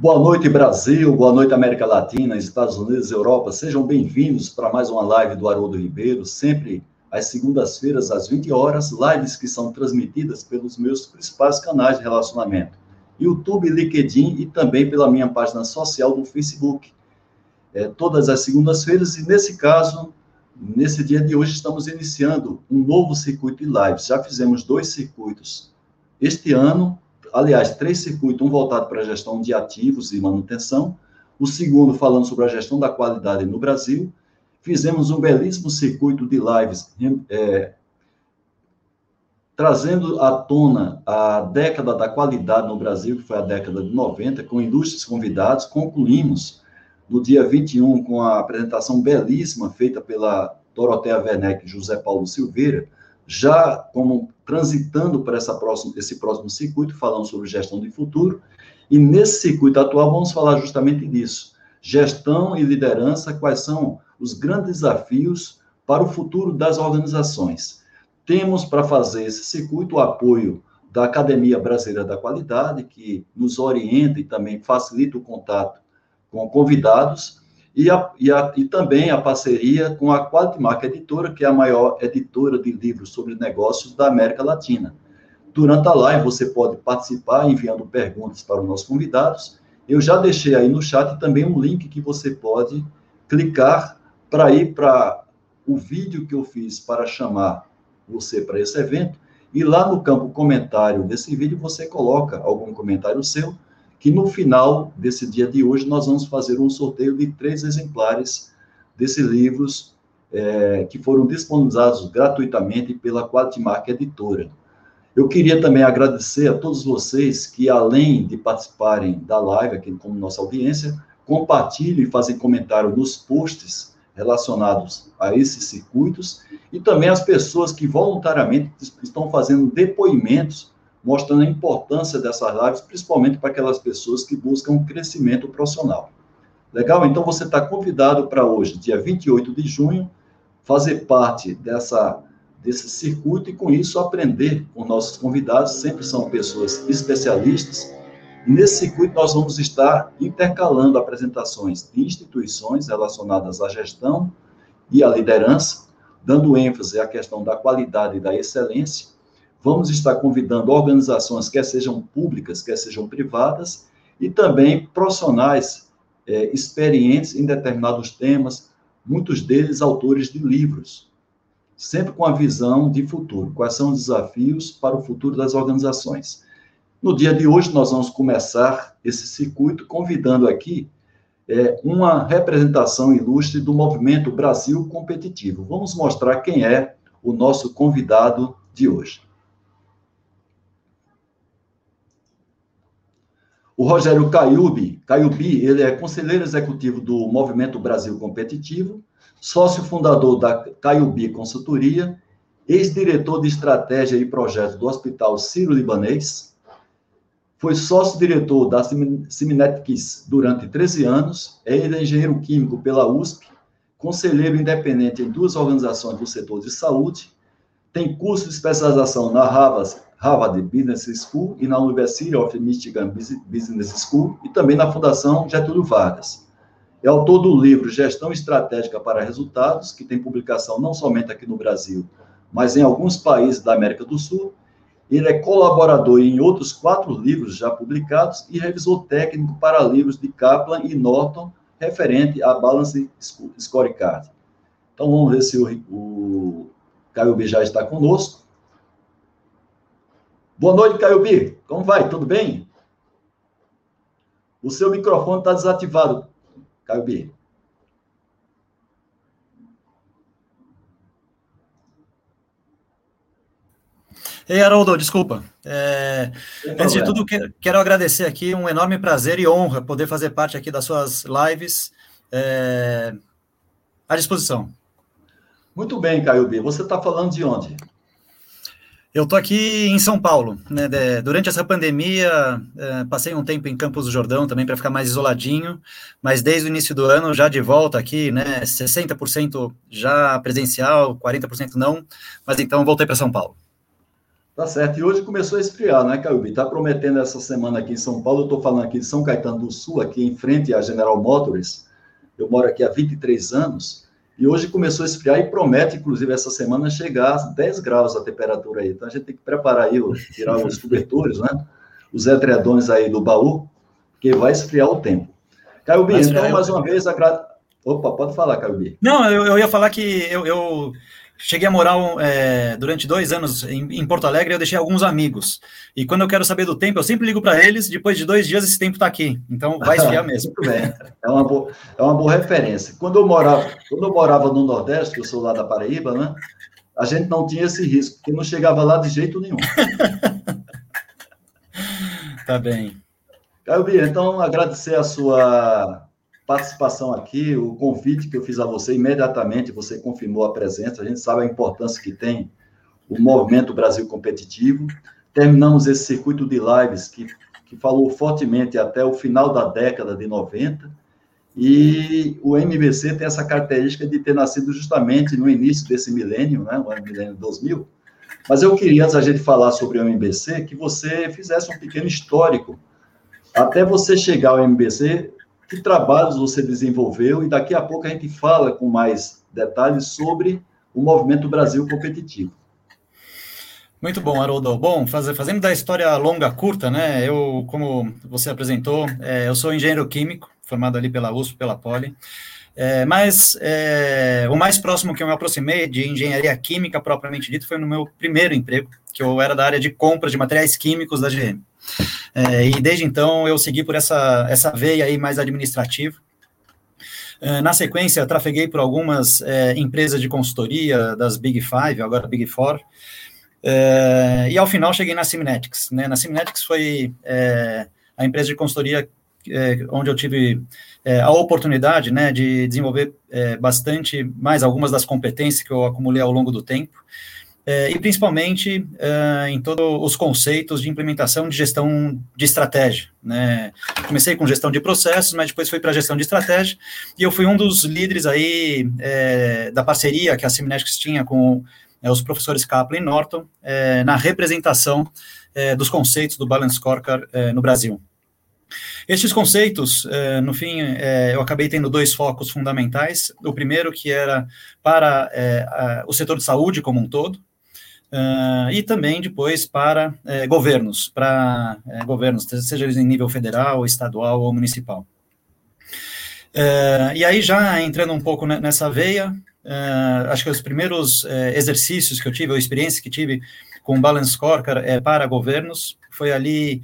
Boa noite, Brasil. Boa noite, América Latina, Estados Unidos, Europa. Sejam bem-vindos para mais uma live do Haroldo Ribeiro, sempre às segundas-feiras, às 20 horas, lives que são transmitidas pelos meus principais canais de relacionamento, YouTube, LinkedIn e também pela minha página social do Facebook. É, todas as segundas-feiras, e nesse caso, nesse dia de hoje, estamos iniciando um novo circuito de lives. Já fizemos dois circuitos este ano, aliás, três circuitos, um voltado para a gestão de ativos e manutenção, o segundo falando sobre a gestão da qualidade no Brasil. Fizemos um belíssimo circuito de lives é, trazendo à tona a década da qualidade no Brasil, que foi a década de 90, com ilustres convidados. Concluímos no dia 21 com a apresentação belíssima feita pela Dorotea Werneck e José Paulo Silveira, já como transitando para essa próxima, esse próximo circuito, falando sobre gestão de futuro, e nesse circuito atual vamos falar justamente disso. Gestão e liderança, quais são os grandes desafios para o futuro das organizações. Temos para fazer esse circuito o apoio da Academia Brasileira da Qualidade, que nos orienta e também facilita o contato com convidados, e, a, e, a, e também a parceria com a Quality Mark Editora, que é a maior editora de livros sobre negócios da América Latina. Durante a live, você pode participar enviando perguntas para os nossos convidados. Eu já deixei aí no chat também um link que você pode clicar para ir para o vídeo que eu fiz para chamar você para esse evento. E lá no campo comentário desse vídeo, você coloca algum comentário seu que no final desse dia de hoje nós vamos fazer um sorteio de três exemplares desses livros é, que foram disponibilizados gratuitamente pela Quatimark Editora. Eu queria também agradecer a todos vocês que, além de participarem da live aqui como nossa audiência, compartilhem e fazem comentário nos posts relacionados a esses circuitos e também as pessoas que voluntariamente estão fazendo depoimentos mostrando a importância dessas lives, principalmente para aquelas pessoas que buscam crescimento profissional. Legal? Então você está convidado para hoje, dia 28 de junho, fazer parte dessa, desse circuito e, com isso, aprender com nossos convidados, sempre são pessoas especialistas. E nesse circuito nós vamos estar intercalando apresentações de instituições relacionadas à gestão e à liderança, dando ênfase à questão da qualidade e da excelência, Vamos estar convidando organizações, quer sejam públicas, quer sejam privadas, e também profissionais é, experientes em determinados temas, muitos deles autores de livros, sempre com a visão de futuro. Quais são os desafios para o futuro das organizações? No dia de hoje, nós vamos começar esse circuito convidando aqui é, uma representação ilustre do movimento Brasil Competitivo. Vamos mostrar quem é o nosso convidado de hoje. O Rogério Caiubi, Caiubi, ele é conselheiro executivo do Movimento Brasil Competitivo, sócio fundador da Caiubi Consultoria, ex-diretor de estratégia e projetos do Hospital Sírio-Libanês, foi sócio-diretor da Siminetics durante 13 anos, é engenheiro químico pela USP, conselheiro independente em duas organizações do setor de saúde, tem curso de especialização na Harvard Harvard Business School e na University of Michigan Business School e também na Fundação Getúlio Vargas. É autor do livro Gestão Estratégica para Resultados, que tem publicação não somente aqui no Brasil, mas em alguns países da América do Sul. Ele é colaborador em outros quatro livros já publicados e revisor técnico para livros de Kaplan e Norton, referente à Balance Scorecard. Então, vamos ver se o, o Caio B já está conosco. Boa noite, Caio B. Como vai? Tudo bem? O seu microfone está desativado, Caio B. Ei, Haroldo, desculpa. É, antes de tudo, quero agradecer aqui, um enorme prazer e honra poder fazer parte aqui das suas lives. É, à disposição. Muito bem, Caio B. Você está falando de onde? Eu estou aqui em São Paulo. Né? durante essa pandemia, é, passei um tempo em Campos do Jordão também para ficar mais isoladinho, mas desde o início do ano, já de volta aqui, né? 60% já presencial, 40% não, mas então voltei para São Paulo. Tá certo. E hoje começou a esfriar, né, Caiubi? Tá prometendo essa semana aqui em São Paulo. Eu estou falando aqui de São Caetano do Sul, aqui em frente à General Motors. Eu moro aqui há 23 anos. E hoje começou a esfriar e promete, inclusive, essa semana chegar a 10 graus a temperatura aí. Então a gente tem que preparar aí, tirar os cobertores, né? Os edredões aí do baú, porque vai esfriar o tempo. Caiubi, então, mais uma vez, agra... Opa, pode falar, Caiubi. Não, eu, eu ia falar que eu, eu cheguei a morar é, durante dois anos em, em, Porto Alegre e eu deixei alguns amigos. E quando eu quero saber do tempo, eu sempre ligo para eles. Depois de dois dias, esse tempo está aqui. Então, vai esfriar mesmo. Muito bem. É uma, boa, é uma boa referência. Quando eu, morava, quando eu morava no Nordeste, que eu sou lá da Paraíba, né? A gente não tinha esse risco, porque não chegava lá de jeito nenhum. tá bem. Caio Bia, então agradecer a sua participação aqui, o convite que eu fiz a você, imediatamente você confirmou a presença, a gente sabe a importância que tem o movimento Brasil Competitivo. Terminamos esse circuito de lives que, que falou fortemente até o final da década de 90, e o MBC tem essa característica de ter nascido justamente no início desse milênio, né, o milênio 2000. Mas eu queria, antes da gente falar sobre o MBC, que você fizesse um pequeno histórico até você chegar ao MBC, que trabalhos você desenvolveu, e daqui a pouco a gente fala com mais detalhes sobre o movimento Brasil competitivo. Muito bom, Haroldo. Bom, fazer, fazendo da história longa curta, né? Eu, como você apresentou, é, eu sou engenheiro químico, formado ali pela USP, pela Poli. É, mas é, o mais próximo que eu me aproximei de engenharia química propriamente dito foi no meu primeiro emprego, que eu era da área de compras de materiais químicos da GM. É, e desde então eu segui por essa, essa veia aí mais administrativa. É, na sequência, trafeguei por algumas é, empresas de consultoria das Big Five, agora Big Four, é, e ao final cheguei na Simnetics. Né? Na Simnetics foi é, a empresa de consultoria onde eu tive a oportunidade né, de desenvolver bastante mais algumas das competências que eu acumulei ao longo do tempo e principalmente é, em todos os conceitos de implementação de gestão de estratégia. Né? Comecei com gestão de processos, mas depois fui para gestão de estratégia, e eu fui um dos líderes aí é, da parceria que a Seminetics tinha com é, os professores Kaplan e Norton é, na representação dos conceitos do Balance Scorecard no Brasil. Estes conceitos, no fim, eu acabei tendo dois focos fundamentais. O primeiro, que era para o setor de saúde como um todo, Uh, e também depois para uh, governos, para uh, governos, seja eles em nível federal, estadual ou municipal. e aí, já entrando um pouco nessa veia, acho que os primeiros exercícios que eu tive, ou experiência que tive com o Balance Scorecard é, para governos, foi ali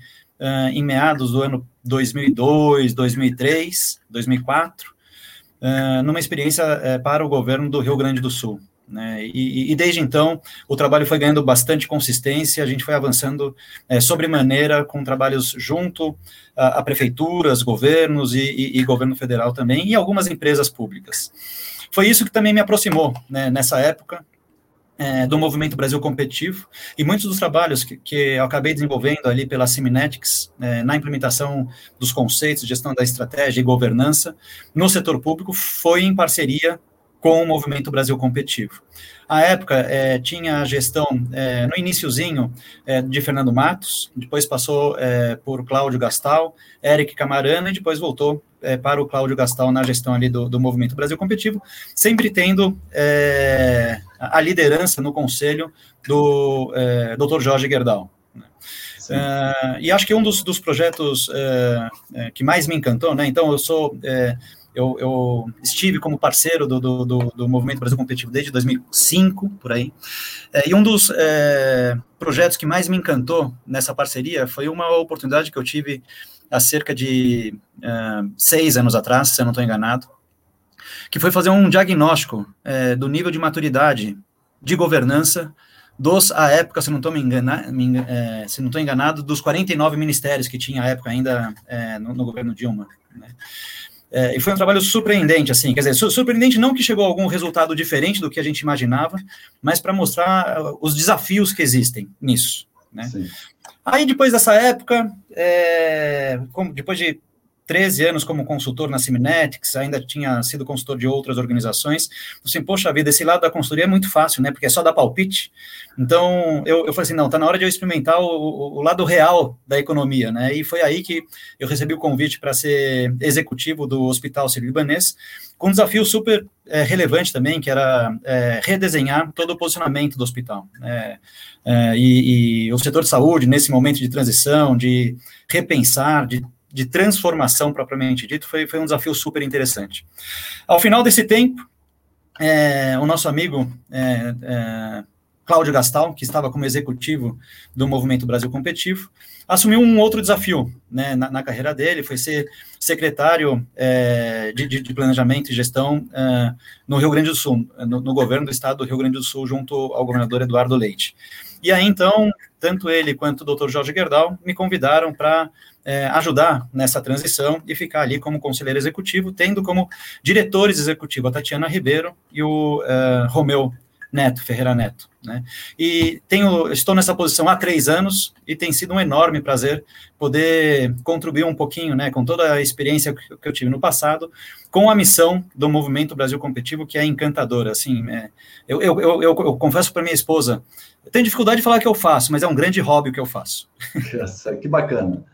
em meados do ano 2002, 2003, 2004, numa experiência para o governo do Rio Grande do Sul. Né? E, e, desde então o trabalho foi ganhando bastante consistência, a gente foi avançando é, sobremaneira com trabalhos junto a, a prefeituras, governos e, e, e, governo federal também, e algumas empresas públicas. Foi isso que também me aproximou né, nessa época é, do movimento Brasil Competitivo, e muitos dos trabalhos que, que eu acabei desenvolvendo ali pela Siminetics, é, na implementação dos conceitos, gestão da estratégia e governança no setor público, foi em parceria com o Movimento Brasil Competitivo. A época é, tinha a gestão, é, no iníciozinho, é, de Fernando Matos, depois passou é, por Cláudio Gastal, Eric Camarana, e depois voltou é, para o Cláudio Gastal na gestão ali do, do Movimento Brasil Competitivo, sempre tendo é, a liderança no conselho do Dr. Jorge Gerdau. Uh, e acho que um dos, dos projetos uh, que mais me encantou, né? Então, eu sou uh, eu, eu estive como parceiro do, do, do, do, Movimento Brasil Competitivo desde 2005, por aí. É, e um dos é, projetos que mais me encantou nessa parceria foi uma oportunidade que eu tive há cerca de é, seis anos atrás, se eu não estou enganado, que foi fazer um diagnóstico é, do nível de maturidade de governança dos, à época, se não estou me enganado, é, se não enganado, dos 49 ministérios que tinha à época ainda é, no, no, governo Dilma. Né? É, e foi um trabalho surpreendente, assim, quer dizer, surpreendente não que chegou a algum resultado diferente do que a gente imaginava, mas para mostrar uh, os desafios que existem nisso, né? Aí, depois dessa época, é, depois de 13 anos como consultor na Siminetics, ainda tinha sido consultor de outras organizações. Assim, poxa vida, esse lado da consultoria é muito fácil, né? Porque é só dar palpite. Então, eu, eu falei assim, não, tá na hora de eu experimentar o, o lado real da economia, né? E foi aí que eu recebi o convite para ser executivo do Hospital Sírio-Libanês, com um desafio super é, relevante também, que era é, redesenhar todo o posicionamento do hospital. É, e, e o setor de saúde, nesse momento de transição, de repensar, de de transformação propriamente dito, foi, foi um desafio super interessante. Ao final desse tempo, é, o nosso amigo é, é, Cláudio Gastal, que estava como executivo do Movimento Brasil Competitivo, assumiu um outro desafio né, na, na, carreira dele, foi ser secretário é, de, de, Planejamento e Gestão é, no Rio Grande do Sul, no, no, governo do estado do Rio Grande do Sul, junto ao governador Eduardo Leite. E aí, então, tanto ele quanto o doutor Jorge Gerdau me convidaram para é, ajudar nessa transição e ficar ali como conselheiro executivo, tendo como diretores executivos a Tatiana Ribeiro e o uh, Romeu Neto, Ferreira Neto. Né? E tenho, estou nessa posição há três anos e tem sido um enorme prazer poder contribuir um pouquinho, né, com toda a experiência que, eu tive no passado, com a missão do Movimento Brasil Competitivo, que é encantadora. Assim, é, eu, eu, eu, eu, confesso para minha esposa, eu tenho dificuldade de falar que eu faço, mas é um grande hobby o que eu faço. que bacana.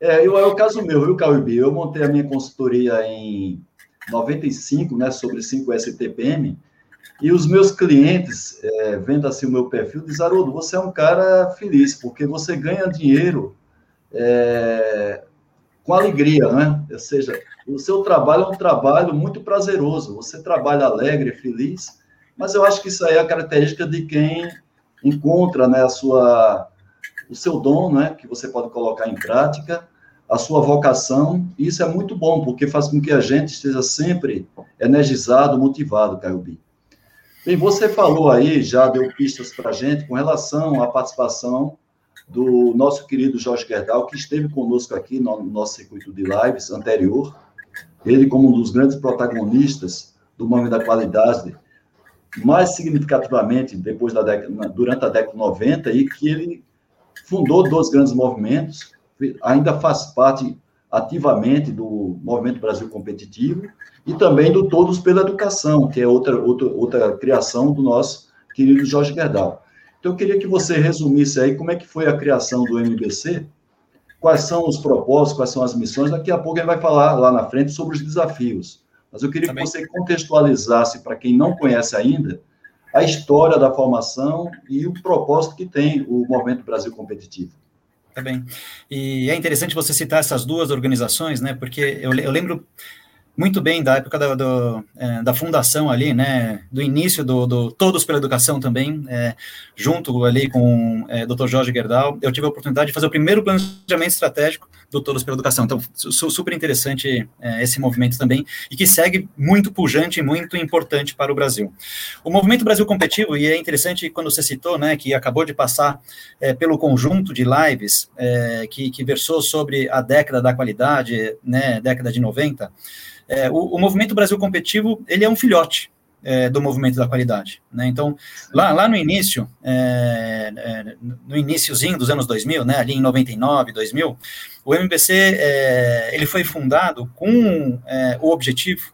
É, eu, é o caso meu, viu, Caubi? Eu montei a minha consultoria em 95, né, sobre 5STPM, e os meus clientes, é, vendo assim o meu perfil, dizem, Haroldo, você é um cara feliz, porque você ganha dinheiro é, com alegria, né? Ou seja, o seu trabalho é um trabalho muito prazeroso, você trabalha alegre, feliz, mas eu acho que isso aí é a característica de quem encontra né, a sua, o seu dom, né, que você pode colocar em prática, a sua vocação, e isso é muito bom, porque faz com que a gente esteja sempre energizado, motivado, Caio B. Bem, você falou aí, já deu pistas para a gente com relação à participação do nosso querido Jorge Gerdau, que esteve conosco aqui no nosso circuito de lives anterior, ele como um dos grandes protagonistas do Momento da Qualidade, mais significativamente depois da década, durante a década de 90, e que ele fundou dois grandes movimentos, ainda faz parte ativamente do Movimento Brasil Competitivo e também do Todos pela Educação, que é outra, outra, outra criação do nosso querido Jorge Gerdau. Então, eu queria que você resumisse aí como é que foi a criação do MBC, quais são os propósitos, quais são as missões. Daqui a pouco ele vai falar lá na frente sobre os desafios. Mas eu queria também. que você contextualizasse, para quem não conhece ainda, a história da formação e o propósito que tem o Movimento Brasil Competitivo. Tá bem. E é interessante você citar essas duas organizações, né? Porque eu, eu lembro muito bem da época da, do, é, da fundação ali, né, do início do, do Todos pela Educação também, é, junto ali com é, Dr. Jorge Gerdau, eu tive a oportunidade de fazer o primeiro planejamento estratégico do Todos pela Educação, então super interessante é, esse movimento também, e que segue muito pujante e muito importante para o Brasil. O Movimento Brasil Competitivo, e é interessante quando você citou, né, que acabou de passar é, pelo conjunto de lives é, que, que versou sobre a década da qualidade, né, década de 90, é, o, o, movimento Brasil Competitivo, ele é um filhote é, do movimento da qualidade, né? Então, lá, lá no início, é, é no iníciozinho dos anos 2000, né, ali em 99, 2000, o MBC, é, ele foi fundado com é, o objetivo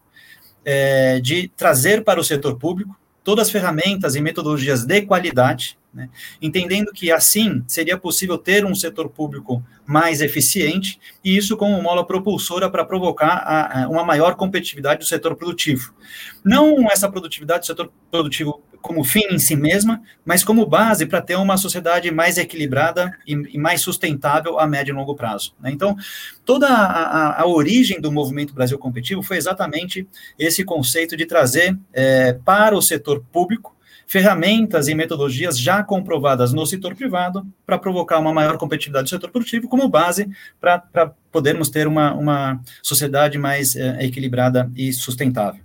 de trazer para o setor público todas as ferramentas e metodologias de qualidade né? Entendendo que assim seria possível ter um setor público mais eficiente e isso como mola propulsora para provocar a, a uma maior competitividade do setor produtivo. Não essa produtividade do setor produtivo como fim em si mesma, mas como base para ter uma sociedade mais equilibrada e, e, mais sustentável a médio e longo prazo. Né? Então, toda a, a, a, origem do movimento Brasil Competitivo foi exatamente esse conceito de trazer é, para o setor público ferramentas e metodologias já comprovadas no setor privado para provocar uma maior competitividade do setor produtivo como base para podermos ter uma, uma sociedade mais é, equilibrada e sustentável.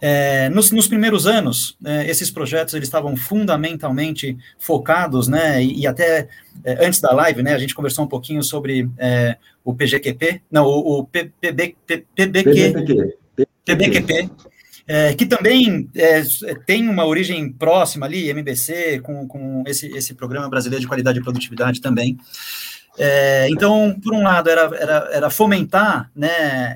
É, nos, nos, primeiros anos, é, esses projetos eles estavam fundamentalmente focados, né, e, e até é, antes da live, né, a gente conversou um pouquinho sobre o PGQP, não, o, o PB, PBQ, PBQP, é, que também é, tem uma origem próxima ali, MBC, com, com esse, esse programa brasileiro de qualidade e produtividade também. É, então, por um lado, era, era, era fomentar né,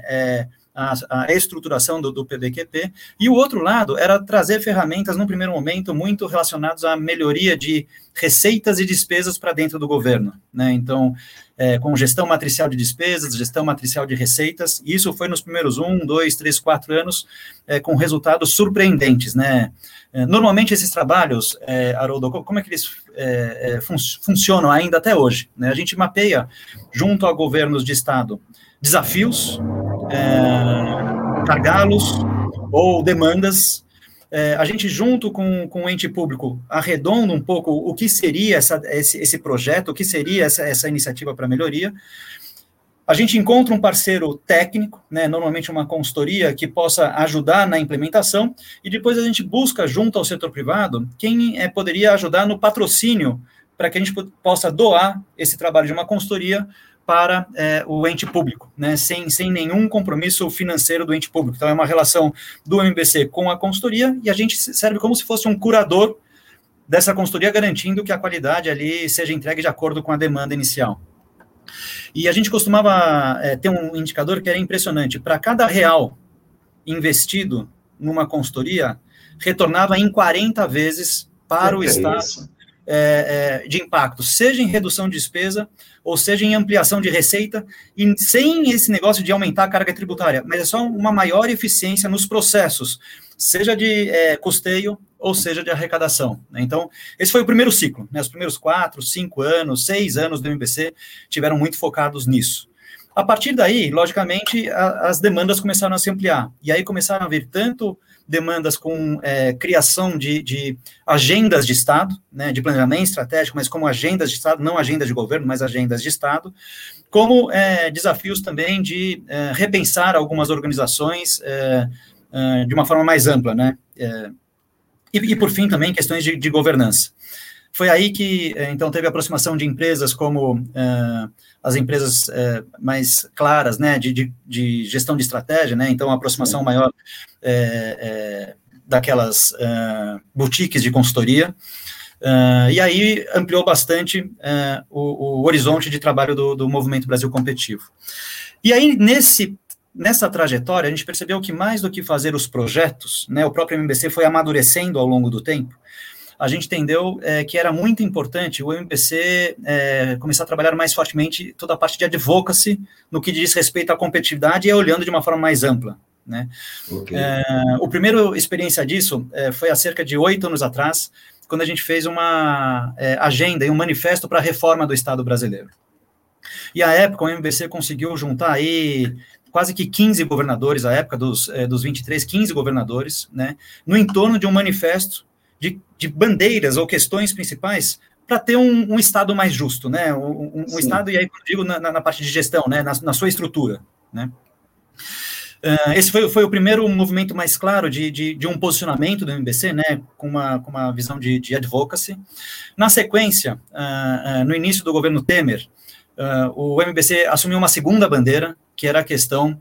é, a, a, estruturação do, do, PBQP, e o outro lado era trazer ferramentas, num primeiro momento, muito relacionadas à melhoria de receitas e despesas para dentro do governo. Né? Então, é, com gestão matricial de despesas, gestão matricial de receitas, e isso foi nos primeiros um, dois, três, quatro anos, é, com resultados surpreendentes. Né? É, normalmente, esses trabalhos, é, Haroldo, como é que eles é, é, fun funcionam ainda até hoje? Né? A gente mapeia, junto a governos de Estado, desafios, é, gargalos ou demandas. É, a gente, junto com, com o ente público, arredonda um pouco o que seria essa, esse, esse projeto, o que seria essa, essa iniciativa para melhoria. A gente encontra um parceiro técnico, né, normalmente uma consultoria, que possa ajudar na implementação, e depois a gente busca, junto ao setor privado, quem é, poderia ajudar no patrocínio para que a gente possa doar esse trabalho de uma consultoria para é, o ente público, né, sem, sem nenhum compromisso financeiro do ente público. Então, é uma relação do MBC com a consultoria e a gente serve como se fosse um curador dessa consultoria, garantindo que a qualidade ali seja entregue de acordo com a demanda inicial. E a gente costumava é, ter um indicador que era impressionante. Para cada real investido numa consultoria, retornava em 40 vezes para o é Estado é, é, de impacto, seja em redução de despesa, ou seja em ampliação de receita, e sem esse negócio de aumentar a carga tributária, mas é só uma maior eficiência nos processos, seja de é, custeio ou seja de arrecadação. Né? Então, esse foi o primeiro ciclo. Né? Os primeiros quatro, cinco anos, seis anos do MBC tiveram muito focados nisso. A partir daí, logicamente, a, as demandas começaram a se ampliar. E aí começaram a vir tanto demandas com é, criação de, de, agendas de Estado, né, de planejamento estratégico, mas como agendas de Estado, não agendas de governo, mas agendas de Estado, como é, desafios também de é, repensar algumas organizações é, é, de uma forma mais ampla, né, é, e, e, por fim, também questões de, de governança. Foi aí que, então, teve aproximação de empresas como as empresas é, mais claras, né, de, de, de, gestão de estratégia, né, então a aproximação maior é, é, daquelas é, boutiques de consultoria, é, e aí ampliou bastante é, o, o, horizonte de trabalho do, do Movimento Brasil Competitivo. E aí, nesse nessa trajetória, a gente percebeu que mais do que fazer os projetos, né, o próprio MBC foi amadurecendo ao longo do tempo, a gente entendeu é, que era muito importante o MPC é, começar a trabalhar mais fortemente toda a parte de advocacy no que diz respeito à competitividade e olhando de uma forma mais ampla. Né? Okay. É, o primeiro experiência disso é, foi há cerca de oito anos atrás, quando a gente fez uma é, agenda e um manifesto para a reforma do Estado brasileiro. E à época o MBC conseguiu juntar aí quase que 15 governadores, à época dos, é, dos 23, 15 governadores, né, no entorno de um manifesto de, de bandeiras ou questões principais para ter um, um, Estado mais justo, né? Um, um Estado, e aí eu digo na, na, parte de gestão, né? na, na sua estrutura, né? Uh, esse foi, foi o primeiro movimento mais claro de, de, de, um posicionamento do MBC, né, com uma, com uma visão de, de advocacy. Na sequência, uh, uh, no início do governo Temer, o MBC assumiu uma segunda bandeira, que era a questão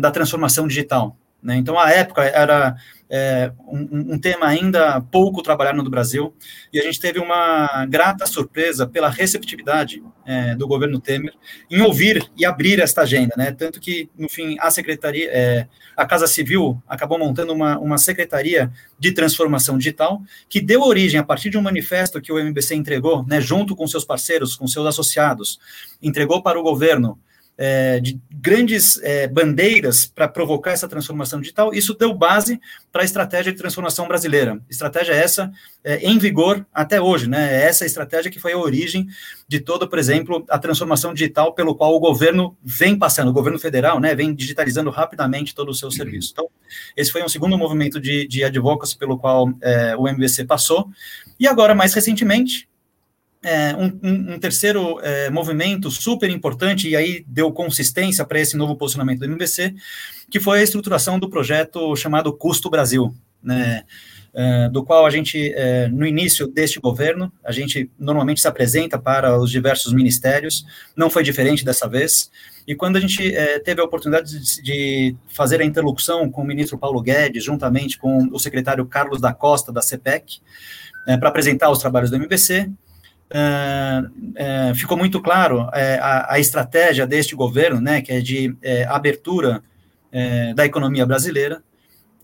da transformação digital. Né? Então, a época era é, um, um, tema ainda pouco trabalhado no Brasil, e a gente teve uma grata surpresa pela receptividade é, do governo Temer em ouvir e abrir esta agenda, né? Tanto que, no fim, a secretaria, é, a Casa Civil acabou montando uma, uma secretaria de transformação digital que deu origem, a partir de um manifesto que o MBC entregou, né, junto com seus parceiros, com seus associados, entregou para o governo é, de grandes é, bandeiras para provocar essa transformação digital, isso deu base para a estratégia de transformação brasileira. Estratégia essa é, em vigor até hoje, né? É essa estratégia que foi a origem de toda, por exemplo, a transformação digital pelo qual o governo vem passando, o governo federal, né, vem digitalizando rapidamente todo o seu serviço. Então, esse foi um segundo movimento de, de advocacy pelo qual é, o MBC passou. E agora, mais recentemente, é, um, um, terceiro é, movimento super importante, e aí deu consistência para esse novo posicionamento do MBC, que foi a estruturação do projeto chamado Custo Brasil, né, é, do qual a gente, é, no início deste governo, a gente normalmente se apresenta para os diversos ministérios, não foi diferente dessa vez, e quando a gente é, teve a oportunidade de, de, fazer a interlocução com o ministro Paulo Guedes, juntamente com o secretário Carlos da Costa, da CPEC, para apresentar os trabalhos do MBC, é, é, ficou muito claro é, a, a, estratégia deste governo, né, que é de é, abertura é, da economia brasileira,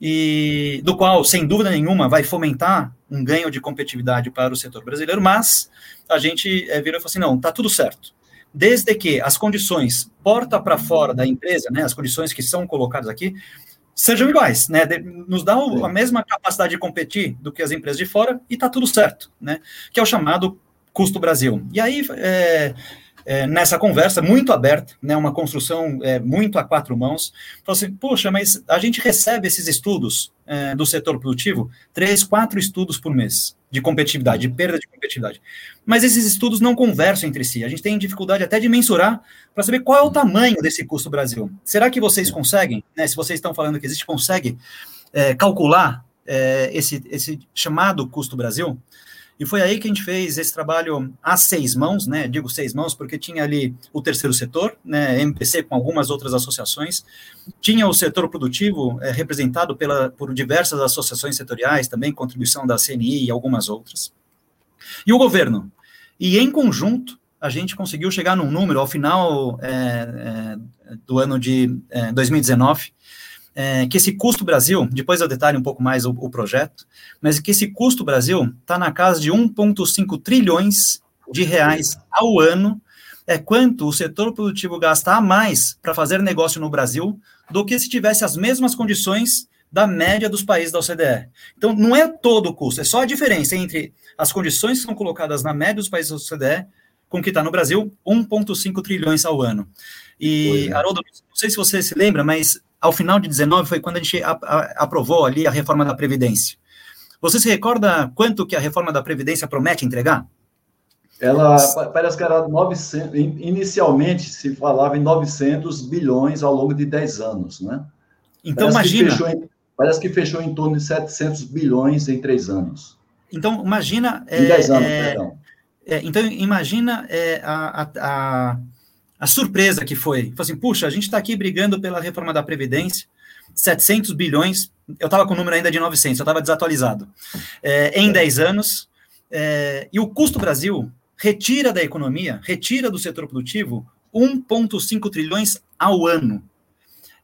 e do qual, sem dúvida nenhuma, vai fomentar um ganho de competitividade para o setor brasileiro, mas a gente é, virou e falou assim, não, está tudo certo. Desde que as condições porta para fora da empresa, né, as condições que são colocadas aqui, sejam iguais, né? Nos dá a mesma capacidade de competir do que as empresas de fora e está tudo certo, né? Que é o chamado custo Brasil. E aí, é, é, nessa conversa muito aberta, né, uma construção é, muito a quatro mãos, falou assim, poxa, mas a gente recebe esses estudos é, do setor produtivo, três, quatro estudos por mês de competitividade, de perda de competitividade. Mas esses estudos não conversam entre si. A gente tem dificuldade até de mensurar para saber qual é o tamanho desse custo Brasil. Será que vocês conseguem, né, se vocês estão falando que existe, consegue é, calcular é, esse, esse chamado custo Brasil? E foi aí que a gente fez esse trabalho a seis mãos, né? Digo seis mãos porque tinha ali o terceiro setor, né? MPC com algumas outras associações, tinha o setor produtivo é, representado pela, por diversas associações setoriais, também contribuição da CNI e algumas outras. E o governo. E em conjunto, a gente conseguiu chegar num número, ao final é, é, do ano de 2019, é, que esse custo Brasil, depois eu detalhe um pouco mais o, o projeto, mas que esse custo Brasil está na casa de 1,5 trilhões de reais ao ano, é quanto o setor produtivo gasta a mais para fazer negócio no Brasil do que se tivesse as mesmas condições da média dos países da OCDE. Então, não é todo o custo, é só a diferença entre as condições que são colocadas na média dos países da OCDE com o que está no Brasil, 1,5 trilhões ao ano. E, é. Haroldo, não sei se você se lembra, mas ao final de 19 foi quando a gente aprovou ali a reforma da Previdência. Você se recorda quanto que a reforma da Previdência promete entregar? Ela parece que era 900, inicialmente se falava em 900 bilhões ao longo de 10 anos, né? Então parece imagina. Que em, parece que fechou em torno de 700 bilhões em 3 anos. Então imagina. Em é, 10 anos, é, perdão. É, então imagina é, a, a a surpresa que foi. Foi assim, puxa, a gente está aqui brigando pela reforma da Previdência, 700 bilhões, eu estava com o número ainda de 900, eu estava desatualizado, é, em 10 anos, é, e o custo Brasil retira da economia, retira do setor produtivo 1,5 trilhões ao ano.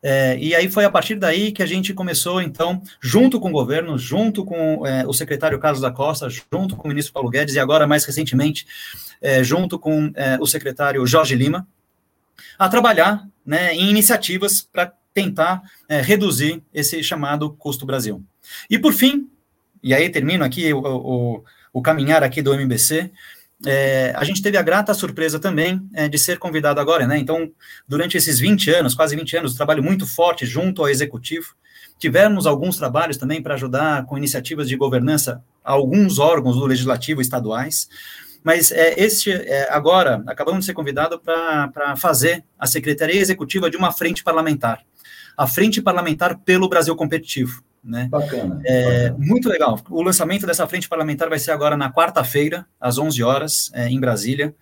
É, e aí foi a partir daí que a gente começou, então, junto com o governo, junto com é, o secretário Carlos da Costa, junto com o ministro Paulo Guedes, e agora, mais recentemente, é, junto com é, o secretário Jorge Lima, a trabalhar né, em iniciativas para tentar é, reduzir esse chamado custo Brasil. E por fim, e aí termino aqui o, o, o caminhar aqui do MBC, é, a gente teve a grata surpresa também é, de ser convidado agora, né? Então, durante esses 20 anos, quase 20 anos, trabalho muito forte junto ao executivo, tivemos alguns trabalhos também para ajudar com iniciativas de governança alguns órgãos do legislativo estaduais. Mas é, este, é, agora, acabamos de ser convidados para fazer a Secretaria Executiva de uma frente parlamentar. A Frente Parlamentar pelo Brasil Competitivo. Né? Bacana, é, bacana. Muito legal. O lançamento dessa frente parlamentar vai ser agora na quarta-feira, às 11 horas, é, em Brasília.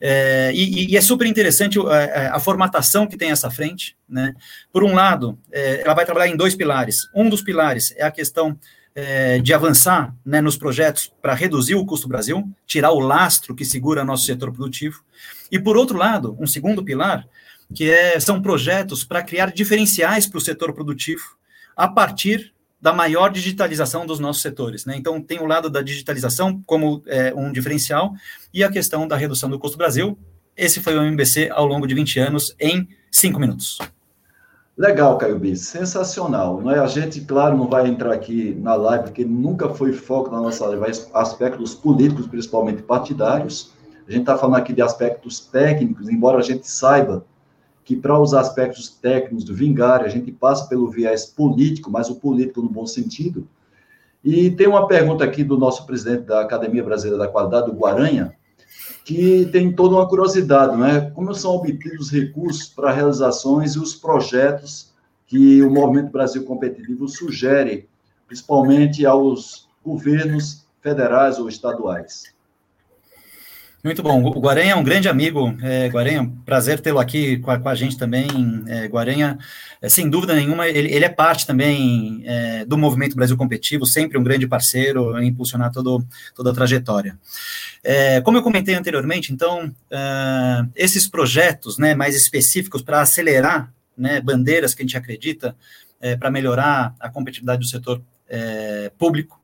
É, e, e, é super interessante a, é, é, a, formatação que tem essa frente. Né? Por um lado, é, ela vai trabalhar em dois pilares. Um dos pilares é a questão é, de avançar né, nos projetos para reduzir o custo Brasil, tirar o lastro que segura nosso setor produtivo. E, por outro lado, um segundo pilar, que é, são projetos para criar diferenciais para o setor produtivo a partir da maior digitalização dos nossos setores. Né? Então, tem o lado da digitalização como é, um diferencial e a questão da redução do custo Brasil. Esse foi o MBC ao longo de 20 anos, em cinco minutos. Legal, Caio Bis, sensacional. Não é? A gente, claro, não vai entrar aqui na live, porque nunca foi foco na nossa live, aspectos políticos, principalmente partidários. A gente está falando aqui de aspectos técnicos, embora a gente saiba que para os aspectos técnicos do Vingar, a gente passa pelo viés político, mas o político no bom sentido. E tem uma pergunta aqui do nosso presidente da Academia Brasileira da Qualidade, do Guaranha, que tem toda uma curiosidade, né? Como são obtidos os recursos para realizações e os projetos que o Movimento Brasil Competitivo sugere, principalmente aos governos federais ou estaduais? Muito bom. O Guarenha é um grande amigo. É, Guarenha, prazer tê-lo aqui com a, com a, gente também. É, Guarenha, é, sem dúvida nenhuma, ele, ele é parte também é, do movimento Brasil Competitivo, sempre um grande parceiro em impulsionar todo, toda a trajetória. É, como eu comentei anteriormente, então, uh, esses projetos né, mais específicos para acelerar né, bandeiras que a gente acredita é, para melhorar a competitividade do setor público,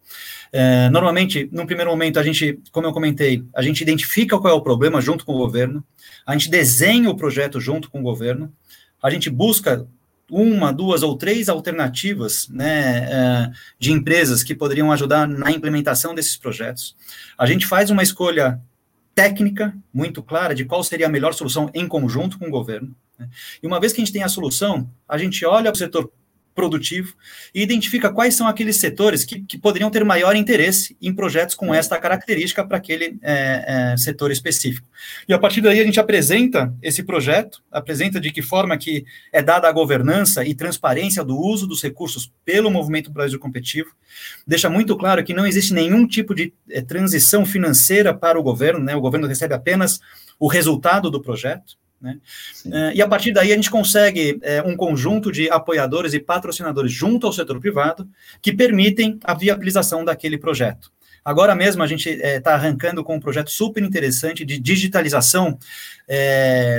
é, normalmente, num primeiro momento, a gente, como eu comentei, a gente identifica qual é o problema junto com o governo, a gente desenha o projeto junto com o governo, a gente busca uma, duas ou três alternativas né, é, de empresas que poderiam ajudar na implementação desses projetos. A gente faz uma escolha técnica muito clara de qual seria a melhor solução em conjunto com o governo. Né. E uma vez que a gente tem a solução, a gente olha para o setor produtivo e identifica quais são aqueles setores que, que poderiam ter maior interesse em projetos com esta característica para aquele é, é, setor específico. E a partir daí a gente apresenta esse projeto, apresenta de que forma que é dada a governança e transparência do uso dos recursos pelo movimento Brasil Competitivo, deixa muito claro que não existe nenhum tipo de é, transição financeira para o governo, né? o governo recebe apenas o resultado do projeto, né? Uh, e a partir daí a gente consegue é, um conjunto de apoiadores e patrocinadores junto ao setor privado que permitem a viabilização daquele projeto. Agora mesmo a gente está é, arrancando com um projeto super interessante de digitalização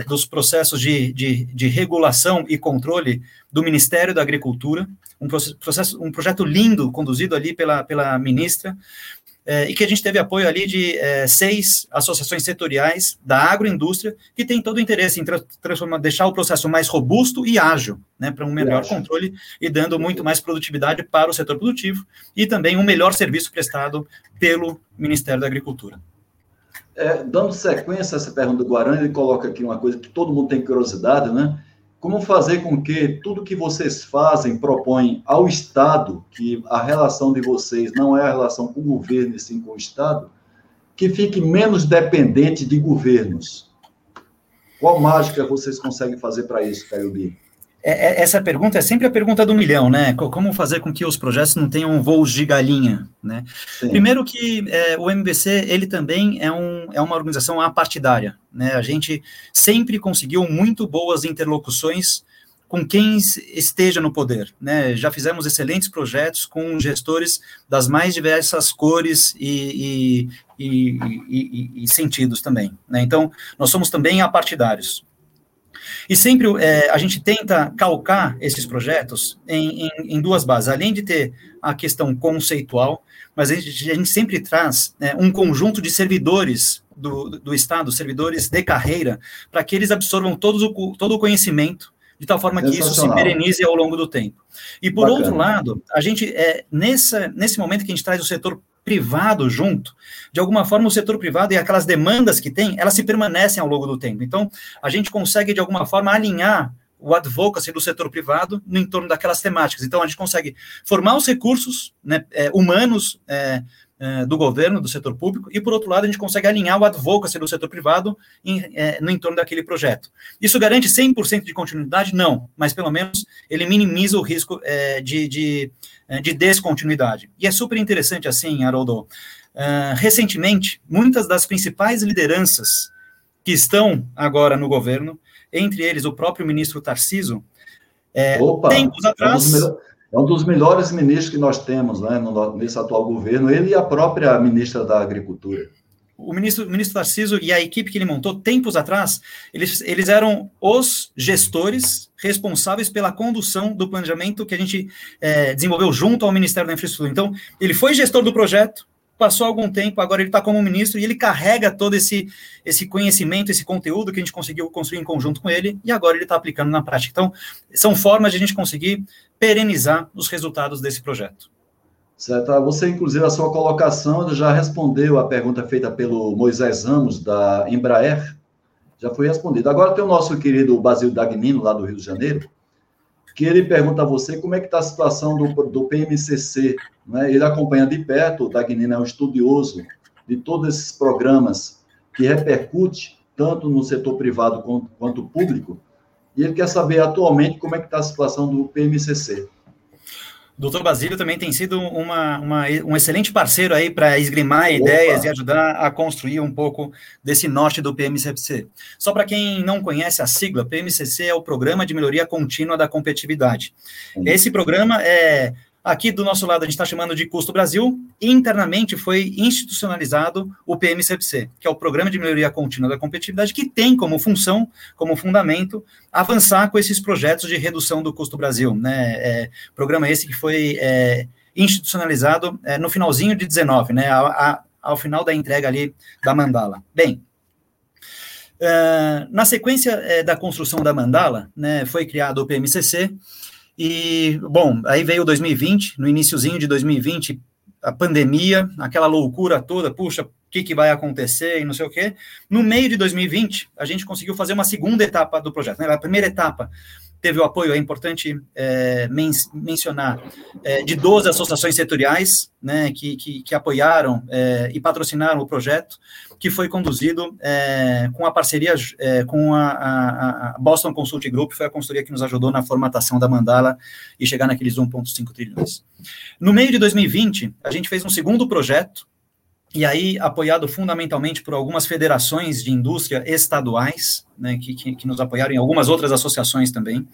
dos processos de, de, de, regulação e controle do Ministério da Agricultura, um, processo, um projeto lindo conduzido ali pela, pela ministra, é, e que a gente teve apoio ali de é, seis associações setoriais da agroindústria que tem todo o interesse em transformar, deixar o processo mais robusto e ágil, né, para um melhor controle e dando muito mais produtividade para o setor produtivo e também um melhor serviço prestado pelo Ministério da Agricultura. É, dando sequência a essa pergunta do Guarani, ele coloca aqui uma coisa que todo mundo tem curiosidade, né? Como fazer com que tudo que vocês fazem propõem ao Estado, que a relação de vocês não é a relação com o governo e sim com o Estado, que fique menos dependente de governos? Qual mágica vocês conseguem fazer para isso, Caio B? É, é, essa pergunta é sempre a pergunta do milhão, né? Como fazer com que os projetos não tenham voos de galinha, né? Sim. Primeiro que é, o MBC, ele também é, um, é uma organização apartidária, né? A gente sempre conseguiu muito boas interlocuções com quem esteja no poder, né? Já fizemos excelentes projetos com gestores das mais diversas cores e, e, e, e, e sentidos também, né? Então, nós somos também apartidários. E sempre é, a gente tenta calcar esses projetos em, em, em, duas bases, além de ter a questão conceitual, mas a gente, a gente sempre traz é, um conjunto de servidores do, do Estado, servidores de carreira, para que eles absorvam todos o, todo o conhecimento de tal forma que isso se perenize ao longo do tempo. E por Bacana. outro lado, a gente é nessa, nesse momento que a gente traz o setor privado junto, de alguma forma o setor privado e aquelas demandas que tem, elas se permanecem ao longo do tempo. Então, a gente consegue, de alguma forma, alinhar o advocacy do setor privado no entorno daquelas temáticas. Então, a gente consegue formar os recursos né, é, humanos é, é, do governo, do setor público, e, por outro lado, a gente consegue alinhar o advocacy do setor privado em, é, no entorno daquele projeto. Isso garante 100% de continuidade? Não, mas, pelo menos, ele minimiza o risco é, de, de de descontinuidade. E é super interessante assim, Haroldo. Uh, recentemente, muitas das principais lideranças que estão agora no governo, entre eles o próprio ministro Tarciso, é, Opa, tempos atrás. É um, é um dos melhores ministros que nós temos né, no, nesse atual governo, ele e a própria ministra da Agricultura o ministro, o ministro Tarciso e a equipe que ele montou tempos atrás, eles, eles eram os gestores responsáveis pela condução do planejamento que a gente é, desenvolveu junto ao Ministério da Infraestrutura. Então, ele foi gestor do projeto, passou algum tempo, agora ele está como ministro e ele carrega todo esse, esse conhecimento, esse conteúdo que a gente conseguiu construir em conjunto com ele e agora ele está aplicando na prática. Então, são formas de a gente conseguir perenizar os resultados desse projeto. Certo? Você, inclusive, a sua colocação já respondeu a pergunta feita pelo Moisés Ramos, da Embraer, já foi respondida. Agora tem o nosso querido Basil Dagnino, lá do Rio de Janeiro, que ele pergunta a você como é que está a situação do, do PMCC. Né? Ele acompanha de perto, o Dagnino é um estudioso de todos esses programas que repercute tanto no setor privado quanto, quanto público, e ele quer saber atualmente como é que está a situação do PMCC. O doutor Basílio também tem sido uma, uma, um excelente parceiro aí para esgrimar Opa. ideias e ajudar a construir um pouco desse norte do PMCC. Só para quem não conhece a sigla, PMCC é o Programa de Melhoria Contínua da Competitividade. Esse programa é Aqui do nosso lado a gente está chamando de Custo Brasil. Internamente foi institucionalizado o PMCPC, que é o Programa de Melhoria Contínua da Competitividade, que tem como função, como fundamento, avançar com esses projetos de redução do custo Brasil. Né? É, programa esse que foi é, institucionalizado é, no finalzinho de 19, né? A, a, ao final da entrega ali da mandala. Bem, Uh, na sequência uh, da construção da mandala, né, foi criado o PMCC, e, bom, aí veio 2020, no iníciozinho de 2020, a pandemia, aquela loucura toda, puxa, o que, que vai acontecer e não sei o quê. No meio de 2020, a gente conseguiu fazer uma segunda etapa do projeto. Né? A primeira etapa teve o apoio, é importante é, men mencionar, é, de 12 associações setoriais né, que, que, que apoiaram é, e patrocinaram o projeto, que foi conduzido é, com a parceria é, com a, a, a, Boston Consult Group, foi a consultoria que nos ajudou na formatação da mandala e chegar naqueles 1,5 trilhões. No meio de 2020, a gente fez um segundo projeto, e aí apoiado fundamentalmente por algumas federações de indústria estaduais, né, que, que, que nos apoiaram, e algumas outras associações também,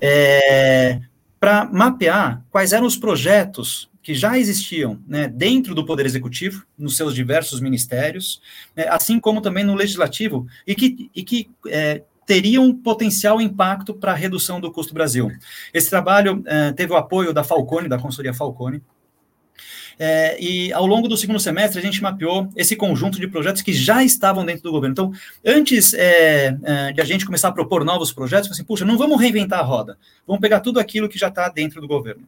é, para mapear quais eram os projetos que já existiam né, dentro do Poder Executivo, nos seus diversos ministérios, né, assim como também no Legislativo, e que, e que é, teriam potencial impacto para a redução do custo Brasil. Esse trabalho é, teve o apoio da Falcone, da consultoria Falcone, é, e ao longo do segundo semestre, a gente mapeou esse conjunto de projetos que já estavam dentro do governo. Então, antes é, é, de a gente começar a propor novos projetos, assim, puxa, não vamos reinventar a roda, vamos pegar tudo aquilo que já está dentro do governo.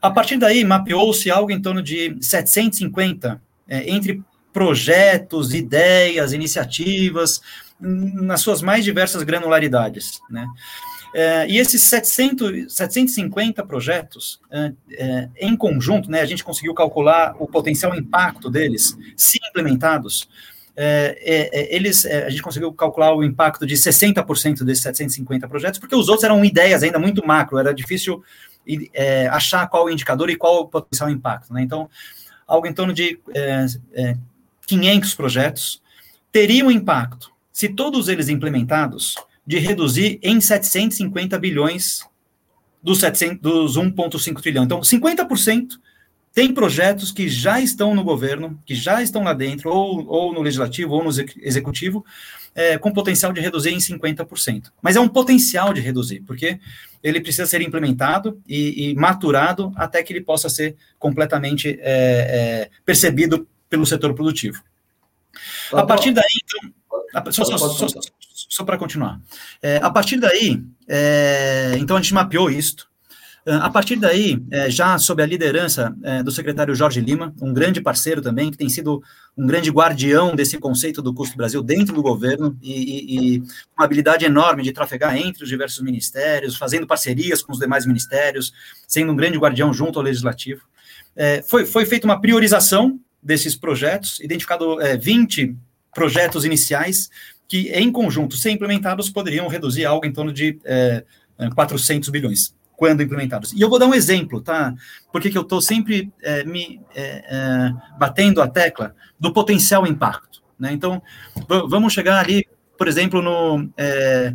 A partir daí, mapeou-se algo em torno de 750 é, entre projetos, ideias, iniciativas, nas suas mais diversas granularidades, né? É, e esses 700, 750 projetos, é, é, em conjunto, né, a gente conseguiu calcular o potencial impacto deles, se implementados, eles, a gente conseguiu calcular o impacto de 60% desses 750 projetos, porque os outros eram ideias ainda muito macro, era difícil achar qual o indicador e qual o potencial impacto. Né? Então, algo em torno de 500 projetos teriam impacto, se todos eles implementados, de reduzir em 750 bilhões dos, 700, dos 1,5 trilhão. Então, 50% tem projetos que já estão no governo, que já estão lá dentro, ou, ou no legislativo, ou no executivo, é, com potencial de reduzir em 50%. Mas é um potencial de reduzir, porque ele precisa ser implementado e, e maturado até que ele possa ser completamente é, é, percebido pelo setor produtivo. A partir daí, então, só, só, só, só para continuar. É, a partir daí, é, então a gente mapeou isto. É, a partir daí, é, já sob a liderança é, do secretário Jorge Lima, um grande parceiro também, que tem sido um grande guardião desse conceito do custo Brasil dentro do governo e, e, e uma habilidade enorme de trafegar entre os diversos ministérios, fazendo parcerias com os demais ministérios, sendo um grande guardião junto ao legislativo. Foi, foi feita uma priorização desses projetos, identificado é, 20 projetos iniciais que, em conjunto, se implementados, poderiam reduzir algo em torno de é, 400 é, bilhões, quando implementados. E eu vou dar um exemplo, tá? Porque que eu estou sempre é, me é, é, batendo a tecla do potencial impacto. Né? Então, vamos chegar ali, por exemplo, no é,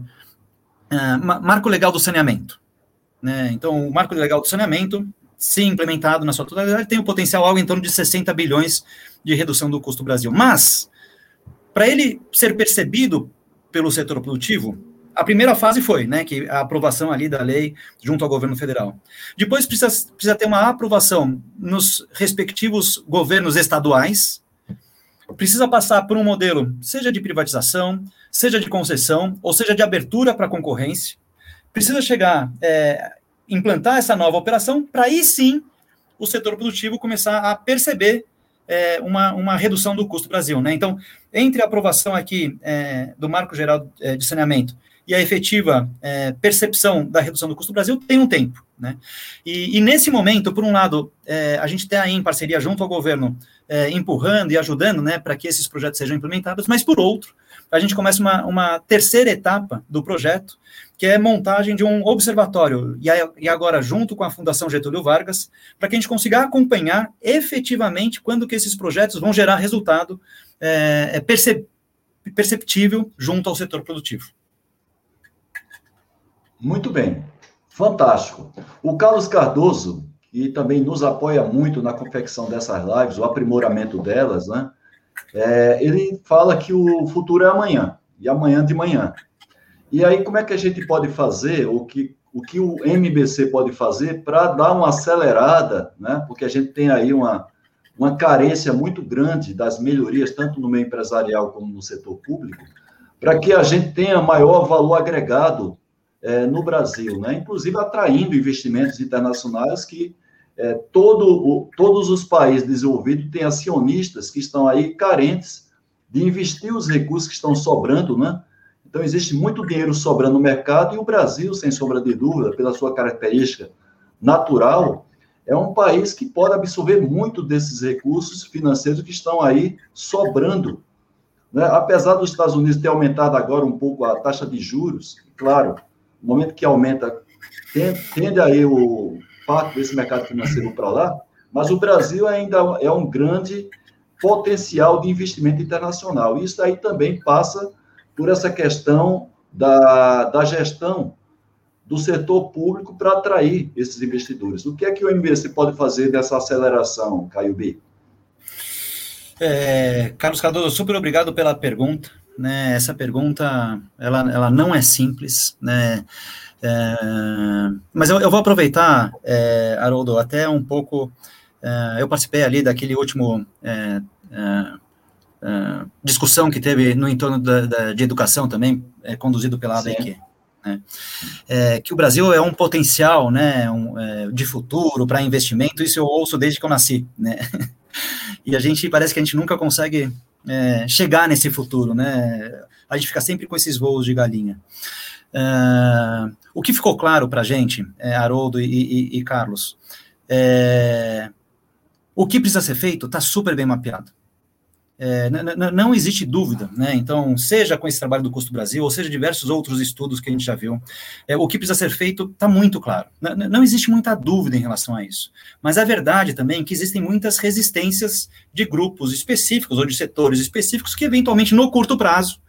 marco legal do saneamento. Né? Então, o marco legal do saneamento, se implementado na sua totalidade, tem o potencial algo em torno de 60 bilhões de redução do custo Brasil. Mas para ele ser percebido pelo setor produtivo, a primeira fase foi, né, que a aprovação ali da lei junto ao governo federal. Depois precisa, precisa ter uma aprovação nos respectivos governos estaduais, precisa passar por um modelo, seja de privatização, seja de concessão, ou seja de abertura para concorrência, precisa chegar, é, implantar essa nova operação, para aí sim o setor produtivo começar a perceber é, uma, uma redução do custo Brasil. Né? Então, entre a aprovação aqui é, do Marco Geral é, de Saneamento e a efetiva é, percepção da redução do custo Brasil, tem um tempo. Né? E, e nesse momento, por um lado, é, a gente está aí em parceria junto ao governo, é, empurrando e ajudando né, para que esses projetos sejam implementados, mas por outro, a gente começa uma, uma terceira etapa do projeto, que é montagem de um observatório, e agora junto com a Fundação Getúlio Vargas, para que a gente consiga acompanhar efetivamente quando que esses projetos vão gerar resultado é, é percep perceptível junto ao setor produtivo. Muito bem, fantástico. O Carlos Cardoso, que também nos apoia muito na confecção dessas lives, o aprimoramento delas, né? É, ele fala que o futuro é amanhã, e amanhã de manhã. E aí, como é que a gente pode fazer, o que o, que o MBC pode fazer para dar uma acelerada, né? Porque a gente tem aí uma, uma carência muito grande das melhorias, tanto no meio empresarial como no setor público, para que a gente tenha maior valor agregado é, no Brasil, né? inclusive atraindo investimentos internacionais que é, todo o, todos os países desenvolvidos têm acionistas que estão aí carentes de investir os recursos que estão sobrando, né? Então, existe muito dinheiro sobrando no mercado e o Brasil, sem sombra de dúvida, pela sua característica natural, é um país que pode absorver muito desses recursos financeiros que estão aí sobrando. Né? Apesar dos Estados Unidos ter aumentado agora um pouco a taxa de juros, claro, no momento que aumenta, tende, aí o fato desse mercado financeiro para lá, mas o Brasil ainda é um grande potencial de investimento internacional. Isso aí também passa por essa questão da, da gestão do setor público para atrair esses investidores. O que é que o MBC pode fazer dessa aceleração, Caio B? É, Carlos Cardoso, super obrigado pela pergunta. Né? Essa pergunta, ela, ela não é simples, né? É, mas eu, eu, vou aproveitar, é, Haroldo, até um pouco. É, eu participei ali daquele último é, é, uh, discussão que teve no entorno da, da, de educação também, é, conduzido pela ABQ. Né? É, que o Brasil é um potencial né, um, é, de futuro para investimento, isso eu ouço desde que eu nasci. Né? e a gente parece que a gente nunca consegue é, chegar nesse futuro, né? A gente fica sempre com esses voos de galinha. Uh, o que ficou claro para a gente, é, Haroldo e, e, e Carlos, é, o que precisa ser feito está super bem mapeado. É, não existe dúvida, né? Então, seja com esse trabalho do Custo Brasil, ou seja diversos outros estudos que a gente já viu, é, o que precisa ser feito está muito claro. Não, não, existe muita dúvida em relação a isso. Mas a verdade também é que existem muitas resistências de grupos específicos ou de setores específicos que, eventualmente, no curto prazo,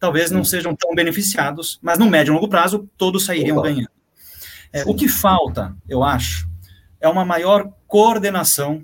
talvez não sejam tão beneficiados, mas no médio e longo prazo, todos sairiam Opa. ganhando. É, o que falta, eu acho, é uma maior coordenação,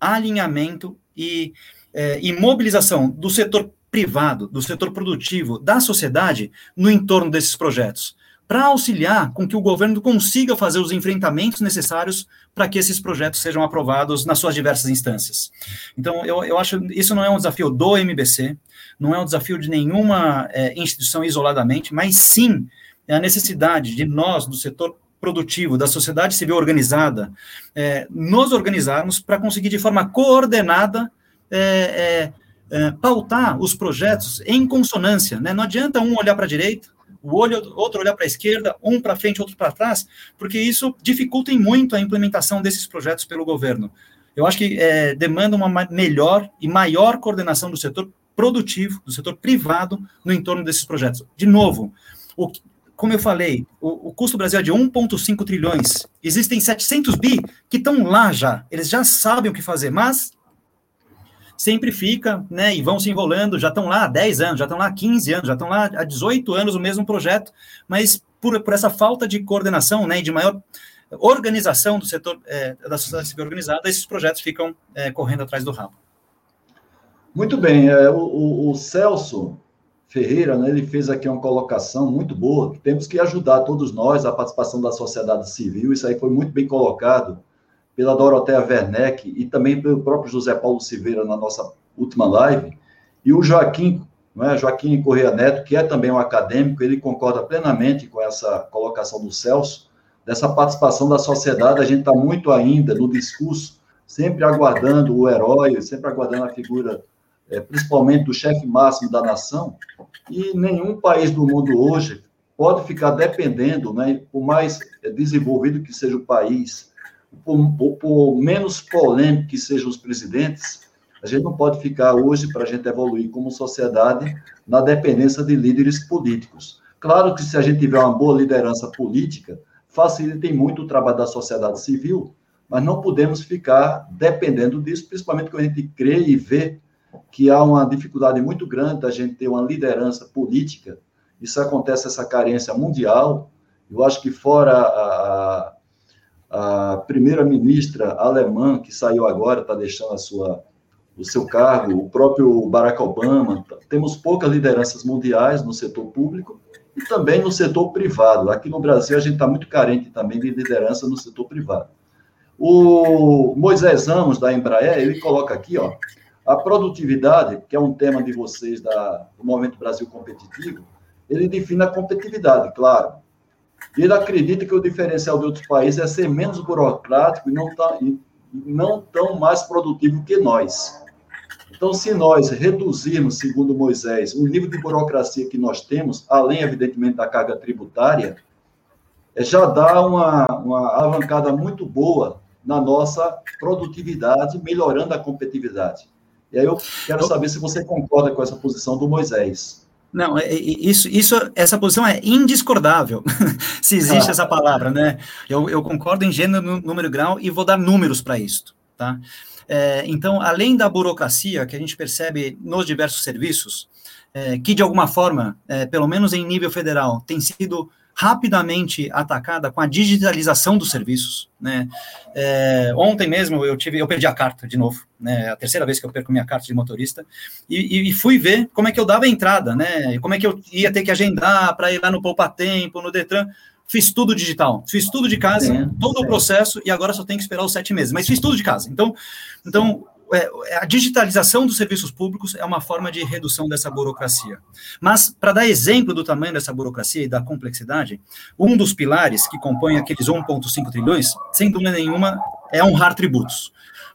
alinhamento e é, e mobilização do setor privado, do setor produtivo, da sociedade no entorno desses projetos, para auxiliar com que o governo consiga fazer os enfrentamentos necessários para que esses projetos sejam aprovados nas suas diversas instâncias. Então, eu, eu acho isso não é um desafio do MBC, não é um desafio de nenhuma é, instituição isoladamente, mas sim é a necessidade de nós, do setor produtivo, da sociedade civil organizada, é, nos organizarmos para conseguir de forma coordenada é, é, é, pautar os projetos em consonância. Né? Não adianta um olhar para a direita, o olho, outro olhar para a esquerda, um para frente, outro para trás, porque isso dificulta muito a implementação desses projetos pelo governo. Eu acho que é, demanda uma melhor e maior coordenação do setor produtivo, do setor privado, no entorno desses projetos. De novo, o, como eu falei, o, o custo do Brasil é de 1,5 trilhões. Existem 700 bi que estão lá já. Eles já sabem o que fazer, mas sempre fica, né, e vão se enrolando, já estão lá há 10 anos, já estão lá há 15 anos, já estão lá há 18 anos o mesmo projeto, mas por, por essa falta de coordenação, né, e de maior organização do setor é, da sociedade civil organizada, esses projetos ficam é, correndo atrás do rabo. Muito bem, é, o, o, Celso Ferreira, né, ele fez aqui uma colocação muito boa, que temos que ajudar todos nós, a participação da sociedade civil, isso aí foi muito bem colocado, pela Doroteia Werneck e também pelo próprio José Paulo Silveira na nossa última live, e o Joaquim, não é? Joaquim Correia Neto, que é também um acadêmico, ele concorda plenamente com essa colocação do Celso, dessa participação da sociedade, a gente está muito ainda no discurso, sempre aguardando o herói, sempre aguardando a figura, é, principalmente do chefe máximo da nação, e nenhum país do mundo hoje pode ficar dependendo, né, por mais desenvolvido que seja o país, por, por menos polêmico que sejam os presidentes, a gente não pode ficar hoje, para a gente evoluir como sociedade, na dependência de líderes políticos. Claro que se a gente tiver uma boa liderança política, facilita muito o trabalho da sociedade civil, mas não podemos ficar dependendo disso, principalmente quando a gente crê e vê que há uma dificuldade muito grande da gente ter uma liderança política. Isso acontece, essa carência mundial. Eu acho que fora a, a, primeira-ministra alemã, que saiu agora, está deixando a sua, o seu cargo, o próprio Barack Obama, temos poucas lideranças mundiais no setor público e também no setor privado. Aqui no Brasil, a gente está muito carente também de liderança no setor privado. O Moisés Ramos, da Embraer, ele coloca aqui, ó, a produtividade, que é um tema de vocês da, do Movimento Brasil Competitivo, ele define a competitividade, claro. Ele acredita que o diferencial de outros países é ser menos burocrático e não, tá, e não tão mais produtivo que nós. Então, se nós reduzirmos, segundo Moisés, o nível de burocracia que nós temos, além, evidentemente, da carga tributária, é, já dá uma, uma alavancada muito boa na nossa produtividade, melhorando a competitividade. E aí eu quero saber se você concorda com essa posição do Moisés. Não, é, é, isso, isso, essa posição é indiscordável, se existe ah. essa palavra, né? Eu, eu concordo em gênero, número e grau e vou dar números para isso, tá? É, então, além da burocracia que a gente percebe nos diversos serviços, é, que de alguma forma, é, pelo menos em nível federal, tem sido rapidamente atacada com a digitalização dos serviços, né? É, ontem mesmo eu tive, eu perdi a carta de novo, né? A terceira vez que eu perco minha carta de motorista e, e fui ver como é que eu dava a entrada, né? Como é que eu ia ter que agendar para ir lá no Poupa Tempo, no Detran. Fiz tudo digital, fiz tudo de casa, sim, todo sim. o processo e agora só tenho que esperar os sete meses. Mas fiz tudo de casa. Então, então é, é, a digitalização dos serviços públicos é uma forma de redução dessa burocracia. Mas, para dar exemplo do tamanho dessa burocracia e da complexidade, um dos pilares que compõe aqueles 1,5 trilhões, sem dúvida nenhuma, é honrar tributos.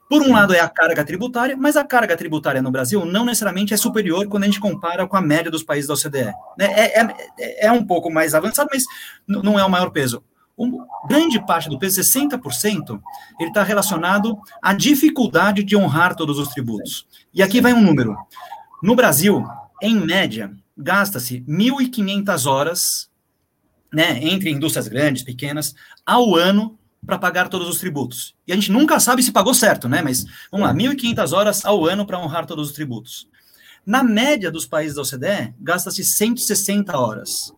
Por um lado é a carga tributária, mas a carga tributária no Brasil não necessariamente é superior quando a gente compara com a média dos países da OCDE. Né? É, é, é um pouco mais avançado, mas não é o maior peso um, grande parte do peso, 60%, ele está relacionado à dificuldade de honrar todos os tributos. E aqui vai um número. No Brasil, em média, gasta-se 1.500 horas, né, entre indústrias grandes, pequenas, ao ano para pagar todos os tributos. E a gente nunca sabe se pagou certo, né? Mas vamos lá, 1.500 horas ao ano para honrar todos os tributos. Na média dos países da OCDE, gasta-se 160 horas.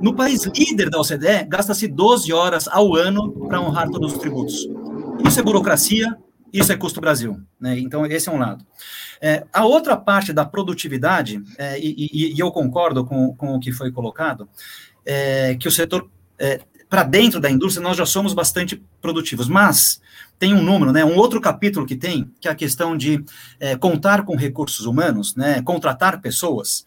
No país líder da OCDE, gasta-se 12 horas ao ano para honrar todos os tributos. Isso é burocracia, isso é custo Brasil. Né? Então, esse é um lado. É, a outra parte da produtividade, é, e, e, e, eu concordo com, com o que foi colocado, é que o setor, é, para dentro da indústria, nós já somos bastante produtivos, mas tem um número, né, um outro capítulo que tem, que é a questão de é, contar com recursos humanos, né, contratar pessoas,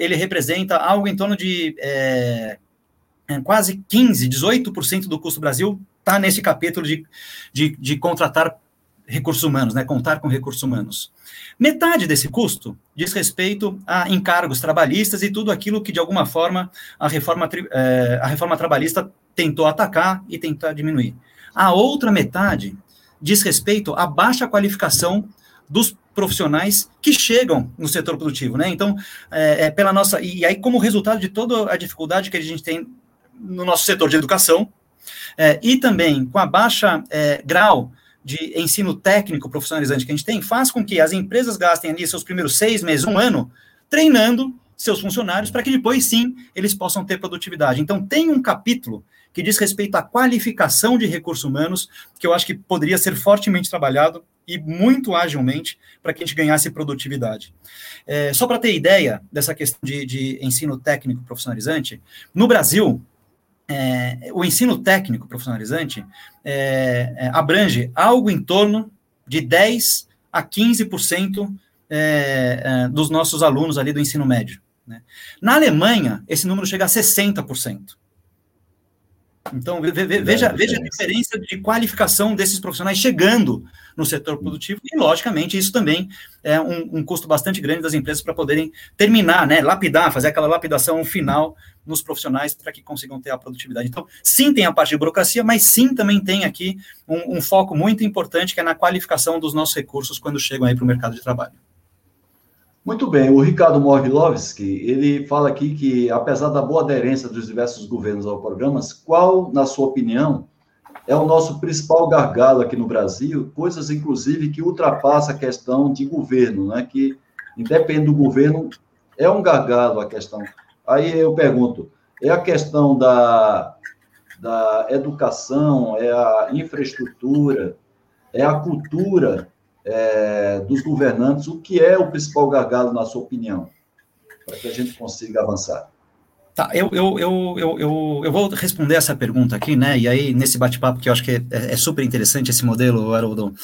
ele representa algo em torno de é, é quase 15, 18% do custo Brasil está nesse capítulo de, de, de, contratar recursos humanos, né, contar com recursos humanos. Metade desse custo diz respeito a encargos trabalhistas e tudo aquilo que, de alguma forma, a reforma, é, a reforma trabalhista tentou atacar e tentar diminuir. A outra metade diz respeito à baixa qualificação dos profissionais que chegam no setor produtivo, né? Então, é, é, pela nossa e aí como resultado de toda a dificuldade que a gente tem no nosso setor de educação é, e também com a baixa é, grau de ensino técnico profissionalizante que a gente tem, faz com que as empresas gastem ali seus primeiros seis meses, um ano, treinando seus funcionários para que depois sim eles possam ter produtividade. Então tem um capítulo que diz respeito à qualificação de recursos humanos, que eu acho que poderia ser fortemente trabalhado e muito agilmente para que a gente ganhasse produtividade. É, só para ter ideia dessa questão de, de ensino técnico profissionalizante, no Brasil, é, o ensino técnico profissionalizante é, é abrange algo em torno de 10 a 15% é, é, dos nossos alunos ali do ensino médio. Né? Na Alemanha, esse número chega a 60%. Então, veja, veja a diferença de qualificação desses profissionais chegando no setor produtivo, e, logicamente, isso também é um, um custo bastante grande das empresas para poderem terminar, né, lapidar, fazer aquela lapidação final nos profissionais para que consigam ter a produtividade. Então, sim, tem a parte de burocracia, mas sim também tem aqui um, um foco muito importante que é na qualificação dos nossos recursos quando chegam aí para o mercado de trabalho. Muito bem, o Ricardo Morgilovski, ele fala aqui que, apesar da boa aderência dos diversos governos ao programa, qual, na sua opinião, é o nosso principal gargalo aqui no Brasil, coisas, inclusive, que ultrapassa a questão de governo, né? que, independente do governo, é um gargalo a questão. Aí eu pergunto, é a questão da, da educação, é a infraestrutura, é a cultura é, dos governantes, o que é o principal gargalo, na sua opinião, para que a gente consiga avançar? Tá, eu, eu, eu, eu, eu, vou responder essa pergunta aqui, né? E aí, nesse bate-papo, que eu acho que é, é, super interessante esse modelo, Haroldo,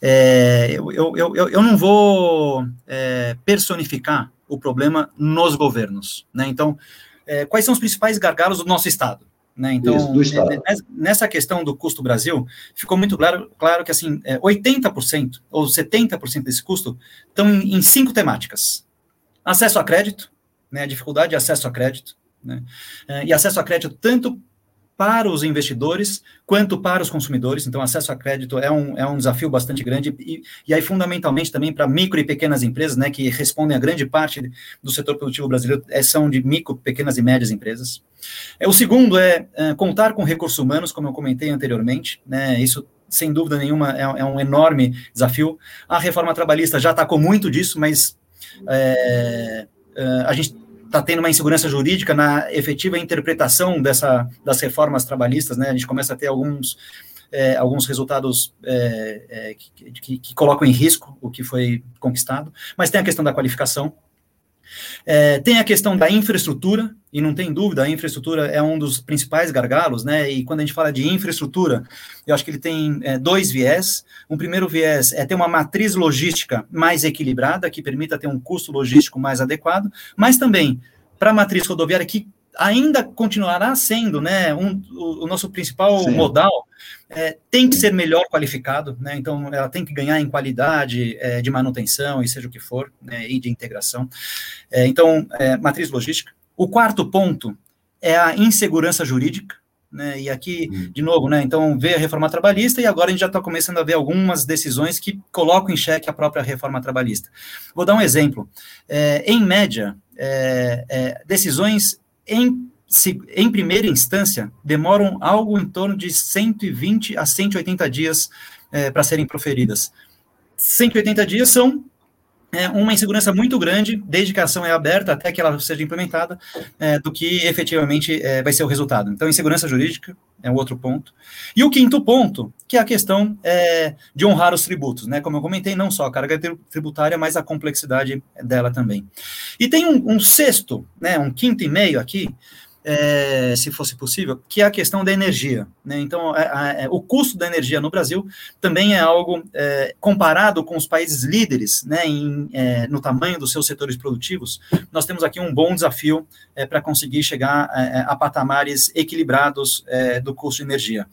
é, eu, eu, eu, eu não vou é, personificar o problema nos governos, né? Então, é, quais são os principais gargalos do nosso Estado? Né? Então, Isso, nessa questão do custo Brasil, ficou muito claro, claro que assim, 80% é, ou 70% desse custo estão em, em, cinco temáticas. Acesso a crédito, né, dificuldade de acesso a crédito, né, é, e acesso a crédito tanto para os investidores quanto para os consumidores. Então, acesso a crédito é um, é um desafio bastante grande e, e aí, fundamentalmente, também para micro e pequenas empresas, né, que respondem a grande parte do setor produtivo brasileiro, é, são de micro, pequenas e médias empresas. É, o segundo é, é contar com recursos humanos, como eu comentei anteriormente, né, isso sem dúvida nenhuma é, é um enorme desafio. A reforma trabalhista já atacou muito disso, mas é, é a gente está tendo uma insegurança jurídica na efetiva interpretação dessa, das reformas trabalhistas, né? A gente começa a ter alguns, é, alguns resultados é, é, que, que, que, colocam em risco o que foi conquistado, mas tem a questão da qualificação, é, tem a questão da infraestrutura, e não tem dúvida, a infraestrutura é um dos principais gargalos, né? E quando a gente fala de infraestrutura, eu acho que ele tem é, dois viés. Um primeiro viés é ter uma matriz logística mais equilibrada, que permita ter um custo logístico mais adequado, mas também para a matriz rodoviária que ainda continuará sendo né, um, o, o nosso principal Sim. modal, é, tem que ser melhor qualificado, né, então ela tem que ganhar em qualidade é, de manutenção e seja o que for, né, e de integração. É, então, é, matriz logística. O quarto ponto é a insegurança jurídica, né, e aqui, hum. de novo, né, então, vê a reforma trabalhista e agora a gente já está começando a ver algumas decisões que colocam em xeque a própria reforma trabalhista. Vou dar um exemplo. É, em média, é, é, decisões em, se, em primeira instância, demoram algo em torno de 120 a 180 dias é, para serem proferidas. 180 dias são é, uma insegurança muito grande, desde que a ação é aberta até que ela seja implementada, é, do que efetivamente é, vai ser o resultado. Então, insegurança jurídica é um outro ponto. E o quinto ponto, que é a questão é, de honrar os tributos, né? Como eu comentei, não só a carga tributária, mas a complexidade dela também. E tem um, um sexto, né, um quinto e meio aqui, é, se fosse possível, que é a questão da energia. Né? Então, é, é, o custo da energia no Brasil também é algo é, comparado com os países líderes né, em, é, no tamanho dos seus setores produtivos. Nós temos aqui um bom desafio é, para conseguir chegar a patamares equilibrados do custo de energia.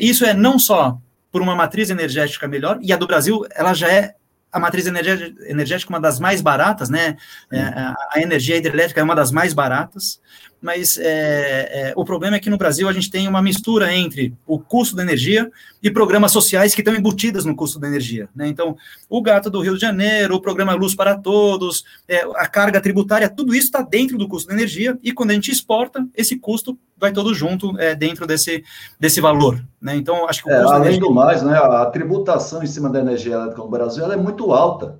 isso é não só por uma matriz energética melhor, e a do Brasil ela já é a matriz energética uma das mais baratas, né? É, a energia hidrelétrica é uma das mais baratas, mas é, é, o problema é que no Brasil a gente tem uma mistura entre o custo da energia e programas sociais que estão embutidas no custo da energia. Né? Então, o gato do Rio de Janeiro, o programa Luz para Todos, é, a carga tributária, tudo isso está dentro do custo da energia e quando a gente exporta, esse custo vai todo junto é, dentro desse, desse valor. Né? Então, acho que é, Além do mais, né, a tributação em cima da energia elétrica no Brasil é muito alta.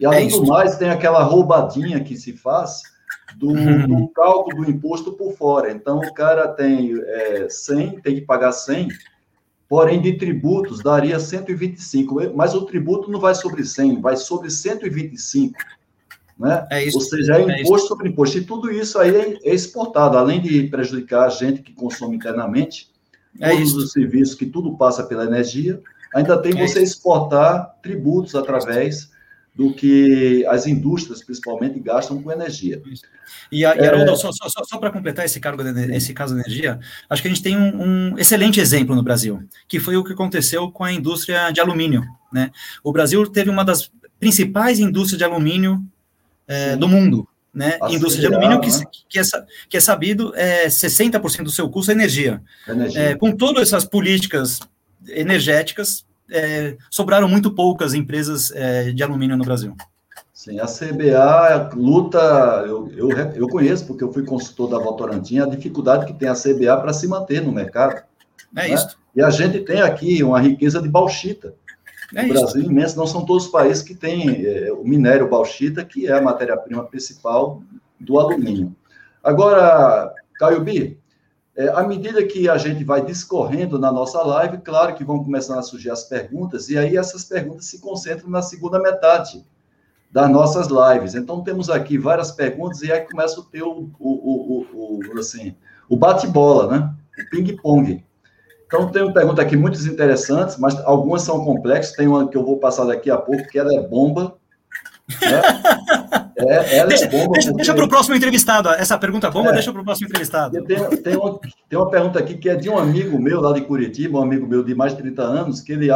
E além é do mais, tem aquela roubadinha que se faz do, do, cálculo do imposto por fora. Então, o cara tem é, 100, tem que pagar 100, porém, de tributos daria 125. Mas o tributo não vai sobre 100, vai sobre 125. Né? É isso, Ou seja, é, é imposto sobre imposto. E tudo isso aí é, é exportado, além de prejudicar a gente que consome internamente, é todos isso. os serviços que tudo passa pela energia, ainda tem é você isso. exportar tributos através do que as indústrias, principalmente, gastam com energia. E, a, e Haroldo, é... só, só, só para completar esse, cargo de, esse caso de energia, acho que a gente tem um, um, excelente exemplo no Brasil, que foi o que aconteceu com a indústria de alumínio. Né? O Brasil teve uma das principais indústrias de alumínio é, do mundo. Né? indústria de alumínio, que, né? que, é, que é sabido, é 60% do seu custo é energia. energia. É, com todas essas políticas energéticas, é, sobraram muito poucas empresas é, de alumínio no Brasil. Sim, a CBA luta, eu, eu, eu conheço, porque eu fui consultor da Votorantim, a dificuldade que tem a CBA para se manter no mercado. É né? isso. E a gente tem aqui uma riqueza de bauxita. É o Brasil é imenso, não são todos os países que têm é, o minério bauxita, que é a matéria-prima principal do alumínio. Agora, Caio B, é, à medida que a gente vai discorrendo na nossa live, claro que vão começando a surgir as perguntas, e aí essas perguntas se concentram na segunda metade das nossas lives. Então, temos aqui várias perguntas e aí começa a ter o, o, o, o assim, o bate-bola, né? O ping-pong. Então, tem uma pergunta aqui muitas interessantes, mas algumas são complexas. Tem uma que eu vou passar daqui a pouco, que ela é bomba. Né? É, ela deixa, é bomba. Deixa, porque... deixa para o próximo entrevistado. Essa pergunta bomba, é. deixa para o próximo entrevistado. Tem, tem, uma, tem uma pergunta aqui que é de um amigo meu lá de Curitiba, um amigo meu de mais de 30 anos, que ele,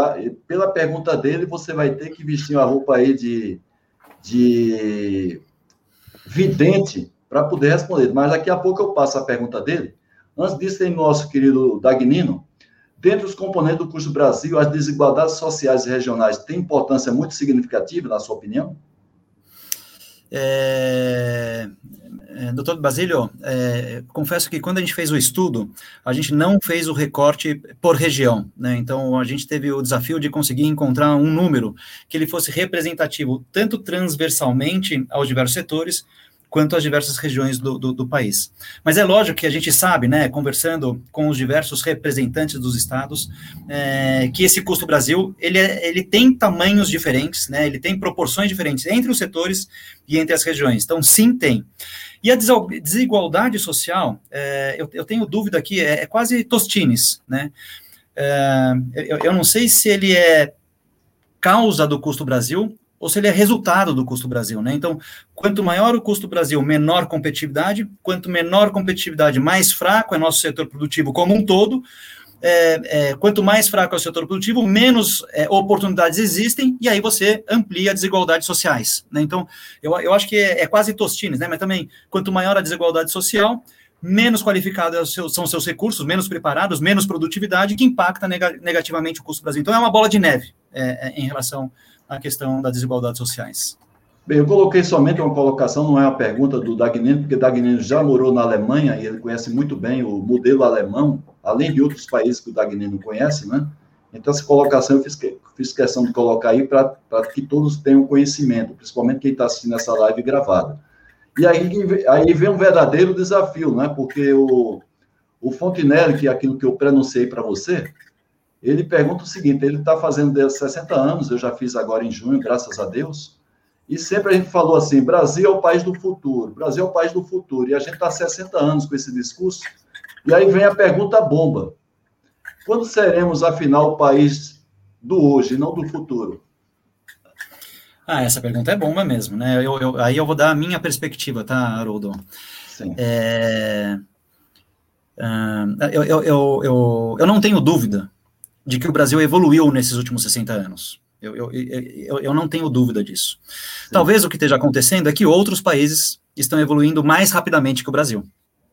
pela pergunta dele, você vai ter que vestir uma roupa aí de de vidente para poder responder. Mas daqui a pouco eu passo a pergunta dele. Antes disso, tem nosso querido Dagnino. Dentre os componentes do custo do Brasil, as desigualdades sociais e regionais têm importância muito significativa, na sua opinião? É, é, doutor Basílio, é, confesso que quando a gente fez o estudo, a gente não fez o recorte por região, né? Então a gente teve o desafio de conseguir encontrar um número que ele fosse representativo tanto transversalmente aos diversos setores, quanto às diversas regiões do, do, do, país. Mas é lógico que a gente sabe, né, conversando com os diversos representantes dos estados, é, que esse custo Brasil ele, é, ele tem tamanhos diferentes, né, ele tem proporções diferentes entre os setores e entre as regiões. Então, sim, tem. E a desigualdade social, é, eu, eu, tenho dúvida aqui, é, é quase Tostines, né? É, eu, eu não sei se ele é causa do custo Brasil ou se ele é resultado do custo Brasil, né? Então, quanto maior o custo Brasil, menor competitividade, quanto menor competitividade, mais fraco é nosso setor produtivo como um todo, é, é, quanto mais fraco é o setor produtivo, menos é, oportunidades existem, e aí você amplia desigualdades sociais. Né? Então, eu, eu acho que é, é, quase Tostines, né? mas também, quanto maior a desigualdade social, menos qualificados são seus recursos, menos preparados, menos produtividade, que impacta negativamente o custo do Brasil. Então, é uma bola de neve é, é, em relação a questão das desigualdades sociais. Bem, eu coloquei somente uma colocação, não é uma pergunta do Dagnino, porque Dagnino já morou na Alemanha e ele conhece muito bem o modelo alemão, além de outros países que o Dagnino conhece, né? Então, essa colocação eu fiz, fiz questão de colocar aí para que todos tenham conhecimento, principalmente quem está assistindo essa live gravada. E aí, aí vem um verdadeiro desafio, né? Porque o, o Fontenelle, que é aquilo que eu pronunciei para você, ele pergunta o seguinte: ele está fazendo 60 anos, eu já fiz agora em junho, graças a Deus, e sempre a gente falou assim: Brasil é o país do futuro, Brasil é o país do futuro, e a gente está 60 anos com esse discurso, e aí vem a pergunta bomba: quando seremos, afinal, o país do hoje, não do futuro? Ah, essa pergunta é bomba mesmo, né? Eu, eu, aí eu vou dar a minha perspectiva, tá, Haroldo? Sim. É... Uh, eu, eu, eu, eu, não tenho dúvida de que o Brasil evoluiu nesses últimos 60 anos. Eu, eu, eu, eu não tenho dúvida disso. Sim. Talvez o que esteja acontecendo é que outros países estão evoluindo mais rapidamente que o Brasil.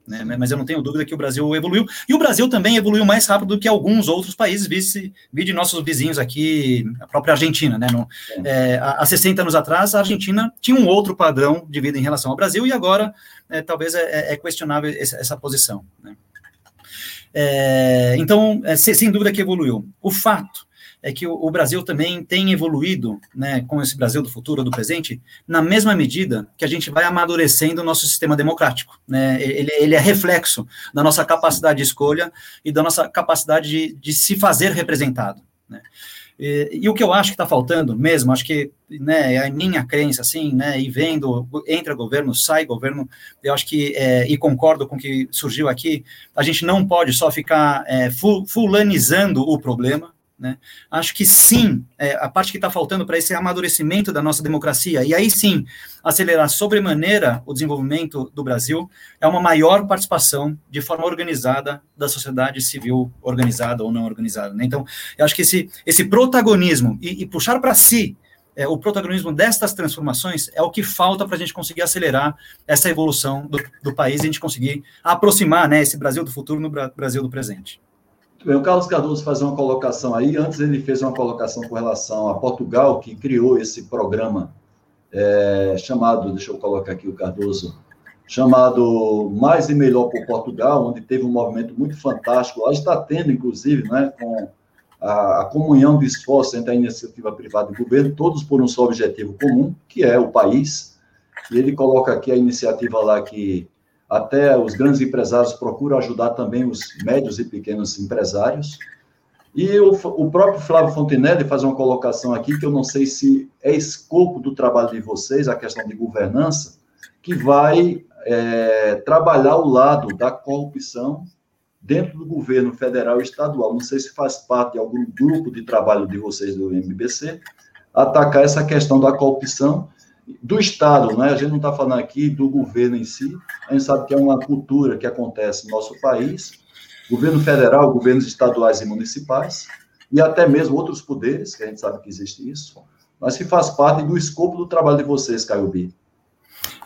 Né? Mas eu não tenho dúvida que o Brasil evoluiu. E o Brasil também evoluiu mais rápido do que alguns outros países, vi, vi de nossos vizinhos aqui, a própria Argentina. Né? No, é, há 60 anos atrás, a Argentina tinha um outro padrão de vida em relação ao Brasil, e agora é, talvez é, é questionável essa, essa posição. Né? É, então, é, sem dúvida que evoluiu. O fato é que o, o, Brasil também tem evoluído, né, com esse Brasil do futuro, do presente, na mesma medida que a gente vai amadurecendo o nosso sistema democrático. Né? Ele, ele é reflexo da nossa capacidade de escolha e da nossa capacidade de, de se fazer representado. Né? E, e, o que eu acho que está faltando mesmo, acho que né, é a minha crença, assim, né, e vendo, entra governo, sai governo, eu acho que, é, e concordo com o que surgiu aqui, a gente não pode só ficar é, fulanizando o problema, né? Acho que sim, é, a parte que está faltando para esse amadurecimento da nossa democracia, e aí sim, acelerar sobremaneira o desenvolvimento do Brasil, é uma maior participação de forma organizada da sociedade civil, organizada ou não organizada. Né? Então, eu acho que esse, esse protagonismo e, e puxar para si é, o protagonismo destas transformações é o que falta para a gente conseguir acelerar essa evolução do, do país e a gente conseguir aproximar né, esse Brasil do futuro no Brasil do presente. O Carlos Cardoso faz uma colocação aí. Antes ele fez uma colocação com relação a Portugal, que criou esse programa é, chamado, deixa eu colocar aqui o Cardoso, chamado Mais e Melhor por Portugal, onde teve um movimento muito fantástico. Lá está tendo, inclusive, né, com a, a comunhão de esforços entre a iniciativa privada e o governo, todos por um só objetivo comum, que é o país. E ele coloca aqui a iniciativa lá que até os grandes empresários procuram ajudar também os médios e pequenos empresários. E o, o, próprio Flávio Fontenelle faz uma colocação aqui que eu não sei se é escopo do trabalho de vocês, a questão de governança, que vai é, trabalhar ao lado da corrupção dentro do governo federal e estadual. Não sei se faz parte de algum grupo de trabalho de vocês do MBC, atacar essa questão da corrupção do Estado, né? A gente não está falando aqui do governo em si, a gente sabe que é uma cultura que acontece no nosso país, governo federal, governos estaduais e municipais, e até mesmo outros poderes, que a gente sabe que existe isso, mas que faz parte do escopo do trabalho de vocês, Caio B.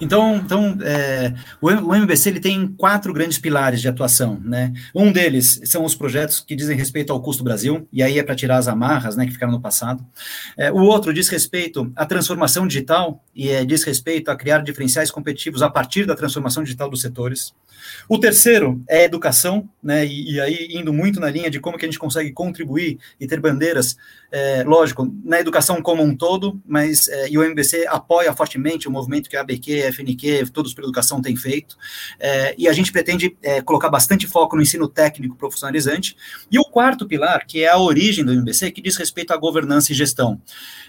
Então, então é, o, MBC ele tem quatro grandes pilares de atuação, né? Um deles são os projetos que dizem respeito ao custo Brasil, e aí é para tirar as amarras, né, que ficaram no passado. É, o outro diz respeito à transformação digital e é, diz respeito a criar diferenciais competitivos a partir da transformação digital dos setores. O terceiro é educação, né, e, e, aí indo muito na linha de como que a gente consegue contribuir e ter bandeiras, é, lógico, na educação como um todo, mas é, e o MBC apoia fortemente o movimento que a ABQ, a FNQ, todos pela educação têm feito, é, e a gente pretende é, colocar bastante foco no ensino técnico profissionalizante. E o quarto pilar, que é a origem do MBC, que diz respeito à governança e gestão.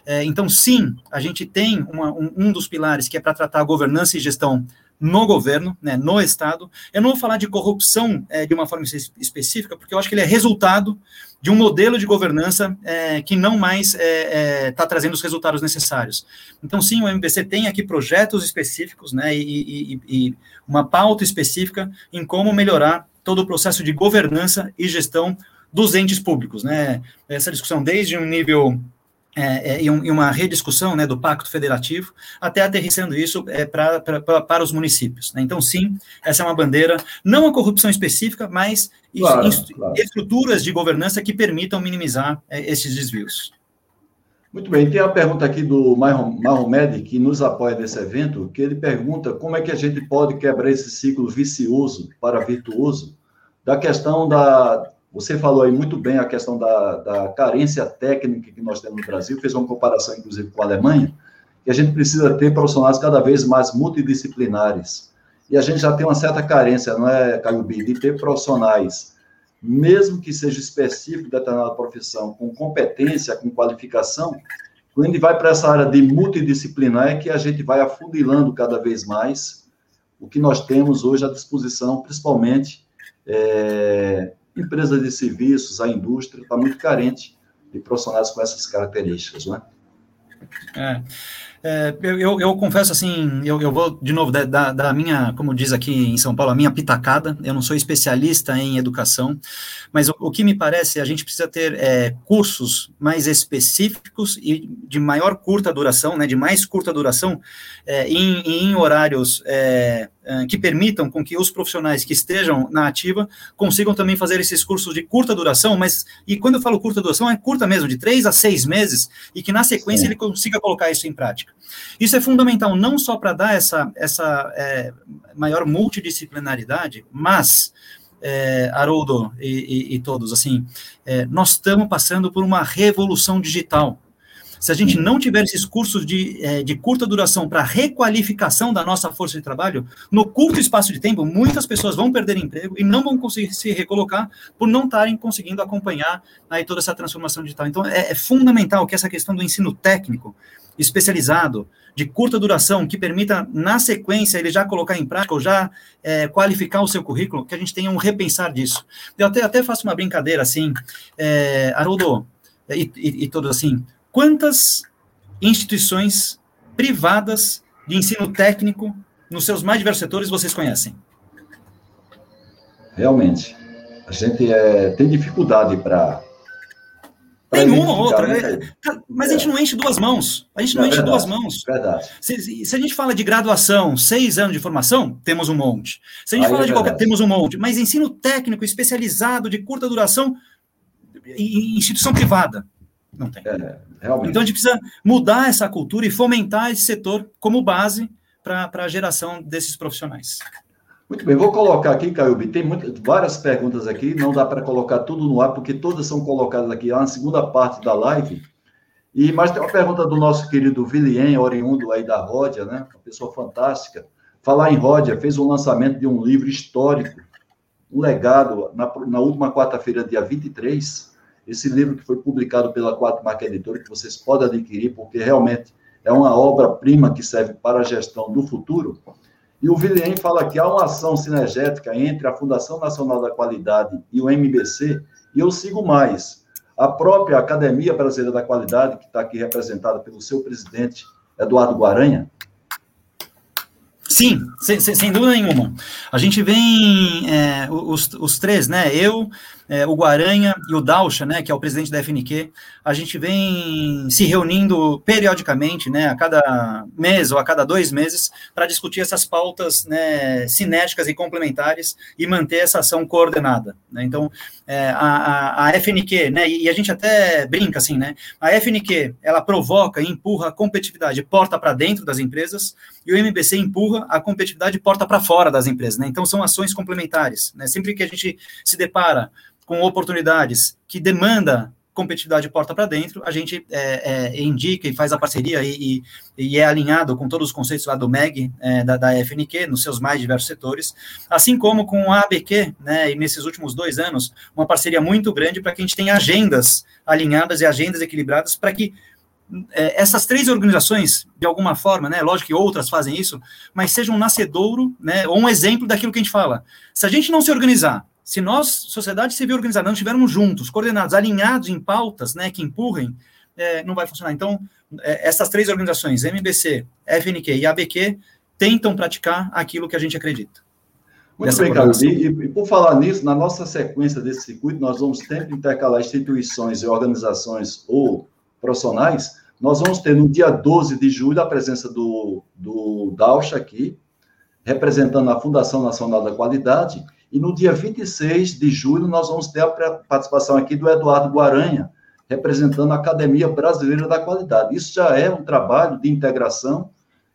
É, então, sim, a gente tem uma, um, um dos pilares que é para tratar a governança e gestão no governo, né, no Estado. Eu não vou falar de corrupção é, de uma forma específica, porque eu acho que ele é resultado de um modelo de governança é, que não mais está é, é tá trazendo os resultados necessários. Então, sim, o MBC tem aqui projetos específicos né, e, e, e uma pauta específica em como melhorar todo o processo de governança e gestão dos entes públicos. Né? Essa discussão desde um nível é, é, e, um, e, uma rediscussão né, do Pacto Federativo, até aterrissando isso é, pra, pra, pra, para os municípios. Né? Então, sim, essa é uma bandeira, não a corrupção específica, mas claro, claro. estruturas de governança que permitam minimizar é, esses desvios. Muito bem, tem a pergunta aqui do Mahomed, que nos apoia nesse evento, que ele pergunta como é que a gente pode quebrar esse ciclo vicioso para virtuoso da questão da, você falou aí muito bem a questão da, da carência técnica que nós temos no Brasil, fez uma comparação, inclusive, com a Alemanha, que a gente precisa ter profissionais cada vez mais multidisciplinares. E a gente já tem uma certa carência, não é, Caio B, de ter profissionais, mesmo que seja específico de determinada profissão, com competência, com qualificação, quando gente vai para essa área de multidisciplinar, é que a gente vai afundilando cada vez mais o que nós temos hoje à disposição, principalmente é, empresas de serviços, a indústria está muito carente de profissionais com essas características, não é? É. Eu, eu, confesso assim, eu, eu vou de novo da, da, da, minha, como diz aqui em São Paulo, a minha pitacada. Eu não sou especialista em educação, mas o, o que me parece, a gente precisa ter é, cursos mais específicos e de maior curta duração, né, de mais curta duração, é, em, em, horários é, que permitam com que os profissionais que estejam na ativa consigam também fazer esses cursos de curta duração, mas, e quando eu falo curta duração, é curta mesmo, de três a seis meses, e que na sequência Sim. ele consiga colocar isso em prática. Isso é fundamental não só para dar essa, essa é, maior multidisciplinaridade, mas, é, Haroldo e, e, e, todos, assim, é, nós estamos passando por uma revolução digital. Se a gente não tiver esses cursos de, é, de curta duração para requalificação da nossa força de trabalho, no curto espaço de tempo, muitas pessoas vão perder emprego e não vão conseguir se recolocar por não estarem conseguindo acompanhar aí toda essa transformação digital. Então, é, é fundamental que essa questão do ensino técnico especializado, de curta duração, que permita, na sequência, ele já colocar em prática ou já é, qualificar o seu currículo, que a gente tenha um repensar disso. Eu até, até faço uma brincadeira assim, é, Haroldo, e, e, e todos assim, quantas instituições privadas de ensino técnico nos seus mais diversos setores vocês conhecem? Realmente. A gente é, tem dificuldade para tem uma ou outra, né? mas a gente não enche duas mãos. A gente não, enche verdade, duas mãos. Verdade. Se, se, a gente fala de graduação, seis anos de formação, temos um monte. Se a gente Aí fala é de qualquer, temos um monte. Mas ensino técnico especializado de curta duração, instituição privada. Não tem. É. Então a gente precisa mudar essa cultura e fomentar esse setor como base para a geração desses profissionais. Muito bem, vou colocar aqui, Caio, tem muitas, várias perguntas aqui, não dá para colocar tudo no ar, porque todas são colocadas aqui na segunda parte da live. E, mas tem uma pergunta do nosso querido Vilien, oriundo aí da Ródia, né? Uma pessoa fantástica. Falar em Ródia, fez um lançamento de um livro histórico, um legado, na, na última quarta-feira, dia 23. Esse livro que foi publicado pela Quatro Marca Editora, que vocês podem adquirir, porque realmente é uma obra-prima que serve para a gestão do futuro. E o Vilien fala que há uma ação sinergética entre a Fundação Nacional da Qualidade e o MBC, e eu sigo mais. A própria Academia Brasileira da Qualidade, que está aqui representada pelo seu presidente, Eduardo Guaranha. Sim, sem, sem dúvida nenhuma. A gente vem, é, os, os três, né? Eu, é, o Guaranha e o Dalcha, né, que é o presidente da FNQ, a gente vem se reunindo periodicamente, né, a cada mês ou a cada dois meses, para discutir essas pautas né, cinéticas e complementares e manter essa ação coordenada. Né? Então, é, a, a, FNQ, né, e a gente até brinca assim, né, a FNQ, ela provoca e empurra a competitividade porta para dentro das empresas e o MBC empurra a competitividade porta para fora das empresas. Né? Então, são ações complementares. Né? Sempre que a gente se depara com oportunidades que demanda competitividade porta para dentro, a gente é, é, indica e faz a parceria e, e, e, é alinhado com todos os conceitos lá do MEG, é, da, da, FNQ, nos seus mais diversos setores, assim como com a ABQ, né, e nesses últimos dois anos, uma parceria muito grande para que a gente tenha agendas alinhadas e agendas equilibradas para que é, essas três organizações, de alguma forma, né, lógico que outras fazem isso, mas sejam um nascedouro, né, ou um exemplo daquilo que a gente fala. Se a gente não se organizar, se nós, sociedade civil organizada, não estivermos juntos, coordenados, alinhados em pautas né, que empurrem, é, não vai funcionar. Então, é, essas três organizações, MBC, FNQ e ABQ, tentam praticar aquilo que a gente acredita. Muito bem, Carlos. E, e, por falar nisso, na nossa sequência desse circuito, nós vamos sempre intercalar instituições e organizações ou profissionais. Nós vamos ter no dia 12 de julho a presença do, do Daucha aqui, representando a Fundação Nacional da Qualidade, e no dia 26 de julho, nós vamos ter a participação aqui do Eduardo Guaranha, representando a Academia Brasileira da Qualidade. Isso já é um trabalho de integração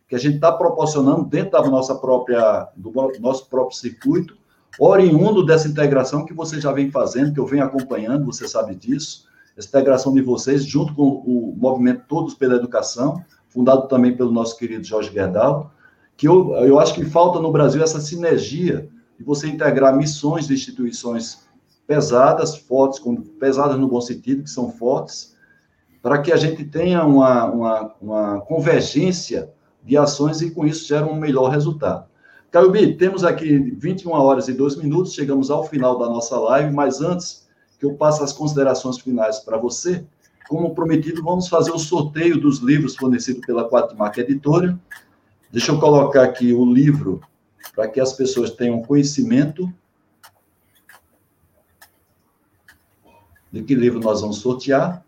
que a gente está proporcionando dentro da nossa própria, do nosso próprio circuito, oriundo dessa integração que você já vem fazendo, que eu venho acompanhando, você sabe disso, essa integração de vocês, junto com o movimento Todos pela Educação, fundado também pelo nosso querido Jorge Gerdau, que eu, eu acho que falta no Brasil essa sinergia de você integrar missões de instituições pesadas, fortes, pesadas no bom sentido, que são fortes, para que a gente tenha uma, uma, uma convergência de ações e com isso gera um melhor resultado. Caiobi, temos aqui 21 horas e 2 minutos, chegamos ao final da nossa live, mas antes que eu passe as considerações finais para você, como prometido, vamos fazer o sorteio dos livros fornecidos pela Quatro Marca Editora. Deixa eu colocar aqui o livro para que as pessoas tenham conhecimento de que livro nós vamos sortear.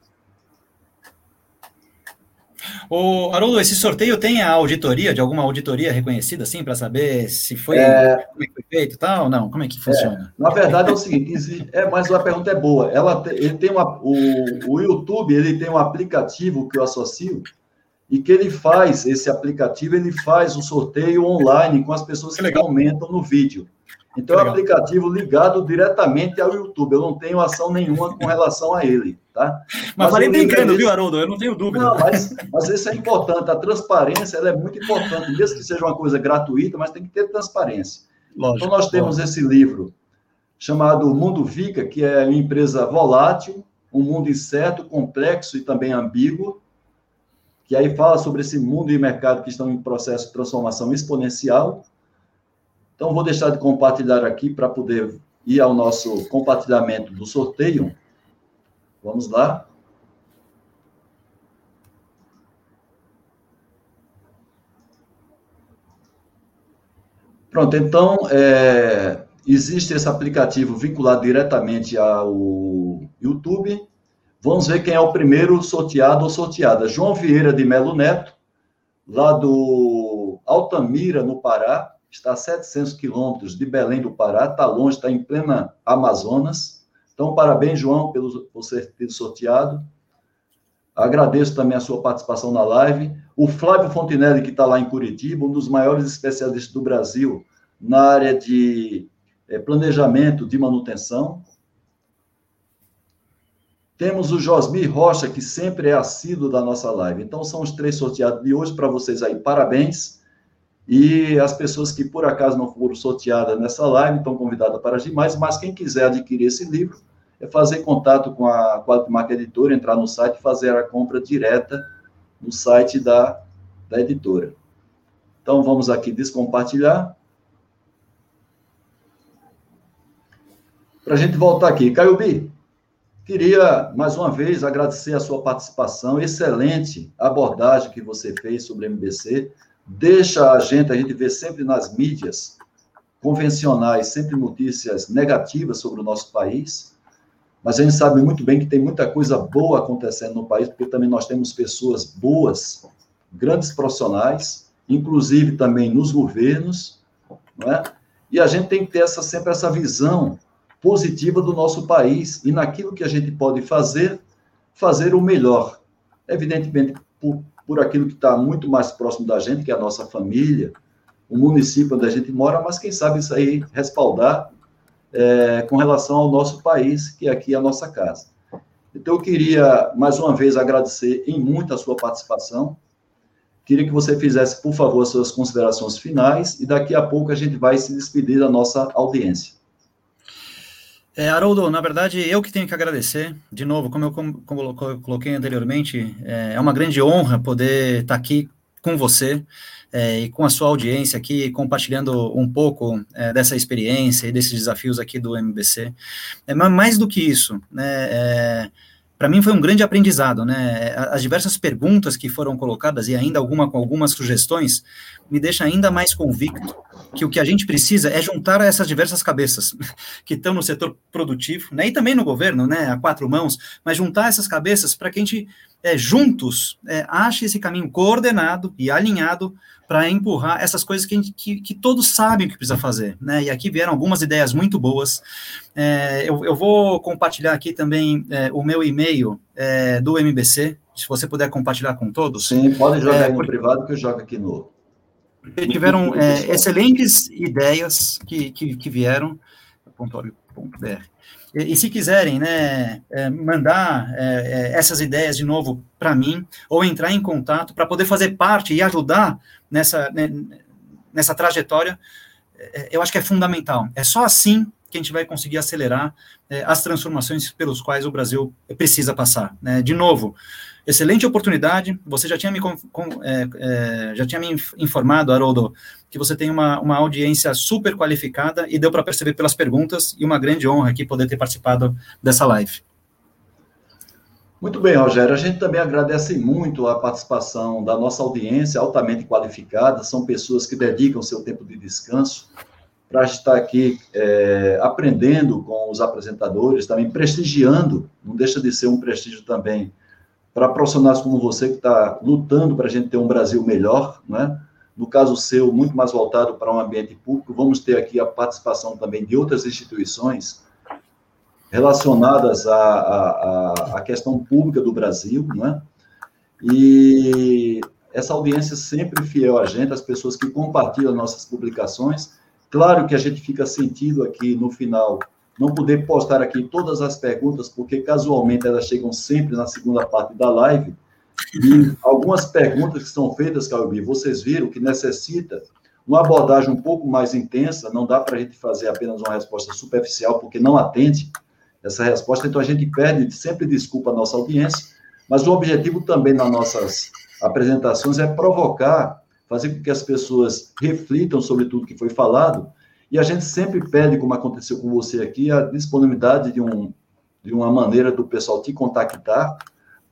O Haroldo, esse sorteio tem a auditoria, de alguma auditoria reconhecida, assim, para saber se foi, é... como é que foi feito e tal, não? Como é que funciona? É, na verdade é o seguinte, é, mas a pergunta é boa. Ela, ele tem uma, o, o YouTube, ele tem um aplicativo que eu associo, e que ele faz, esse aplicativo, ele faz o sorteio online com as pessoas que, que comentam no vídeo. Então, é um aplicativo ligado diretamente ao YouTube. Eu não tenho ação nenhuma com relação a ele, tá? Mas, mas falei brincando, viu, Haroldo? Eu não tenho dúvida. Não, mas, mas isso é importante. A transparência é muito importante, mesmo que seja uma coisa gratuita, mas tem que ter transparência. Lógico, então, nós temos lógico. esse livro chamado Mundo Vica, que é uma empresa volátil, um mundo incerto, complexo e também ambíguo, que aí fala sobre esse mundo e mercado que estão em processo de transformação exponencial. Então, vou deixar de compartilhar aqui para poder ir ao nosso compartilhamento do sorteio. Vamos lá. Pronto, então, é, existe esse aplicativo vinculado diretamente ao YouTube. Vamos ver quem é o primeiro sorteado ou sorteada. João Vieira de Melo Neto, lá do Altamira, no Pará, está a 700 quilômetros de Belém do Pará, está longe, está em plena Amazonas. Então, parabéns, João, pelo, por ser sorteado. Agradeço também a sua participação na live. O Flávio Fontinelli, que está lá em Curitiba, um dos maiores especialistas do Brasil na área de é, planejamento de manutenção. Temos o Josmi Rocha, que sempre é assíduo da nossa live. Então, são os três sorteados de hoje para vocês aí. Parabéns. E as pessoas que por acaso não foram sorteadas nessa live estão convidadas para agir mais, mas quem quiser adquirir esse livro, é fazer contato com a Quality Marca Editora, entrar no site e fazer a compra direta no site da, da editora. Então, vamos aqui descompartilhar. Para a gente voltar aqui. Caio B, queria mais uma vez agradecer a sua participação, excelente abordagem que você fez sobre o MBC. Deixa a gente, a gente vê sempre nas mídias convencionais, sempre notícias negativas sobre o nosso país mas a gente sabe muito bem que tem muita coisa boa acontecendo no país, porque também nós temos pessoas boas, grandes profissionais, inclusive também nos governos, não é? E a gente tem que ter essa, sempre essa visão positiva do nosso país e naquilo que a gente pode fazer, fazer o melhor. Evidentemente, por, por aquilo que está muito mais próximo da gente, que é a nossa família, o município onde a gente mora, mas quem sabe isso aí respaldar é, com relação ao nosso país, que aqui é a nossa casa. Então, eu queria, mais uma vez, agradecer em muito a sua participação. Queria que você fizesse, por favor, as suas considerações finais, e daqui a pouco a gente vai se despedir da nossa audiência. É, Haroldo, na verdade, eu que tenho que agradecer. De novo, como eu, coloquei anteriormente, é, é uma grande honra poder estar aqui com você é, e com a sua audiência aqui, compartilhando um pouco é, dessa experiência e desses desafios aqui do MBC. É, mas mais do que isso, né, é, para mim foi um grande aprendizado, né? As diversas perguntas que foram colocadas e ainda alguma com algumas sugestões me deixa ainda mais convicto que o que a gente precisa é juntar essas diversas cabeças que estão no setor produtivo, né? E também no governo, né? A quatro mãos, mas juntar essas cabeças para que a gente é, juntos é, ache esse caminho coordenado e alinhado para empurrar essas coisas que, gente, que, que, todos sabem o que precisa fazer, né? E aqui vieram algumas ideias muito boas. É, eu, eu, vou compartilhar aqui também é, o meu e-mail é, do MBC, se você puder compartilhar com todos. Sim, pode jogar é, no privado que eu jogo aqui no. Tiveram é, excelentes ideias que, que, que vieram. .org.br. E, e, se quiserem, né, é, mandar é, essas ideias de novo para mim, ou entrar em contato para poder fazer parte e ajudar nessa, né, nessa trajetória, é, eu acho que é fundamental. É só assim que a gente vai conseguir acelerar é, as transformações pelos quais o Brasil precisa passar. Né? De novo, excelente oportunidade. Você já tinha me, com, é, é, já tinha me informado, Haroldo, que você tem uma, uma audiência super qualificada e deu para perceber pelas perguntas e uma grande honra aqui poder ter participado dessa live. Muito bem, Rogério. A gente também agradece muito a participação da nossa audiência altamente qualificada. São pessoas que dedicam seu tempo de descanso para estar aqui é, aprendendo com os apresentadores, também prestigiando, não deixa de ser um prestígio também para profissionais como você que está lutando para a gente ter um Brasil melhor, né? No caso seu, muito mais voltado para um ambiente público, vamos ter aqui a participação também de outras instituições relacionadas à, à, à questão pública do Brasil, né? E essa audiência sempre fiel a gente, as pessoas que compartilham nossas publicações. Claro que a gente fica sentido aqui no final não poder postar aqui todas as perguntas, porque casualmente elas chegam sempre na segunda parte da live. E algumas perguntas que são feitas, Calbi, vocês viram que necessita uma abordagem um pouco mais intensa, não dá para a gente fazer apenas uma resposta superficial, porque não atende essa resposta, então a gente pede sempre desculpa a nossa audiência, mas o objetivo também nas nossas apresentações é provocar, fazer com que as pessoas reflitam sobre tudo que foi falado, e a gente sempre pede, como aconteceu com você aqui, a disponibilidade de, um, de uma maneira do pessoal te contactar,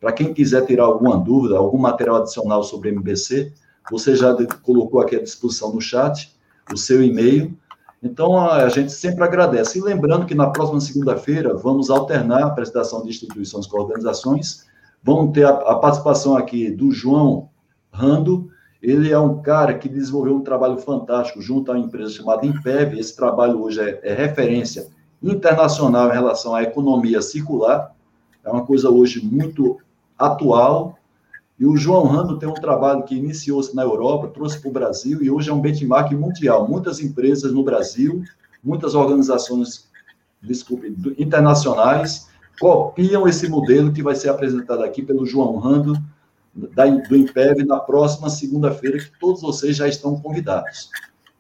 para quem quiser tirar alguma dúvida, algum material adicional sobre MBC, você já colocou aqui à disposição no chat o seu e-mail, então, a gente sempre agradece. E lembrando que na próxima segunda-feira vamos alternar a apresentação de instituições com organizações. Vamos ter a, a, participação aqui do João Rando. Ele é um cara que desenvolveu um trabalho fantástico junto à uma empresa chamada Impev. Esse trabalho hoje é, é referência internacional em relação à economia circular. É uma coisa hoje muito atual. E o João Rando tem um trabalho que iniciou-se na Europa, trouxe para o Brasil e hoje é um benchmark mundial. Muitas empresas no Brasil, muitas organizações, desculpe, internacionais, copiam esse modelo que vai ser apresentado aqui pelo João Rando, da, do IMPEV, na próxima segunda-feira, que todos vocês já estão convidados.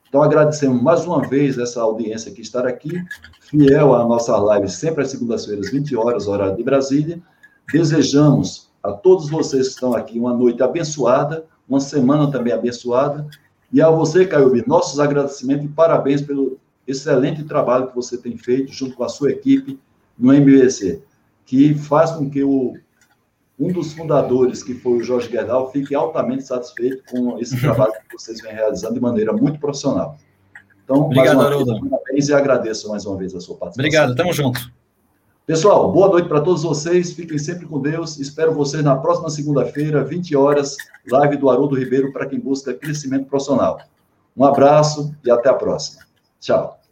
Então, agradecemos mais uma vez essa audiência que está aqui, fiel à nossa live, sempre às segundas-feiras, 20 horas, horário de Brasília. Desejamos a todos vocês que estão aqui uma noite abençoada, uma semana também abençoada. E a você, Caio nossos agradecimentos e parabéns pelo excelente trabalho que você tem feito junto com a sua equipe no MBC, que faz com que o, um dos fundadores, que foi o Jorge Guedal, fique altamente satisfeito com esse trabalho que vocês vêm realizando de maneira muito profissional. Então, Obrigado, mais uma vez, parabéns e agradeço mais uma vez a sua participação. Obrigado, tamo junto. Pessoal, boa noite para todos vocês. Fiquem sempre com Deus. Espero vocês na próxima segunda-feira, 20 horas, live do Haroldo Ribeiro para quem busca crescimento profissional. Um abraço e até a próxima. Tchau.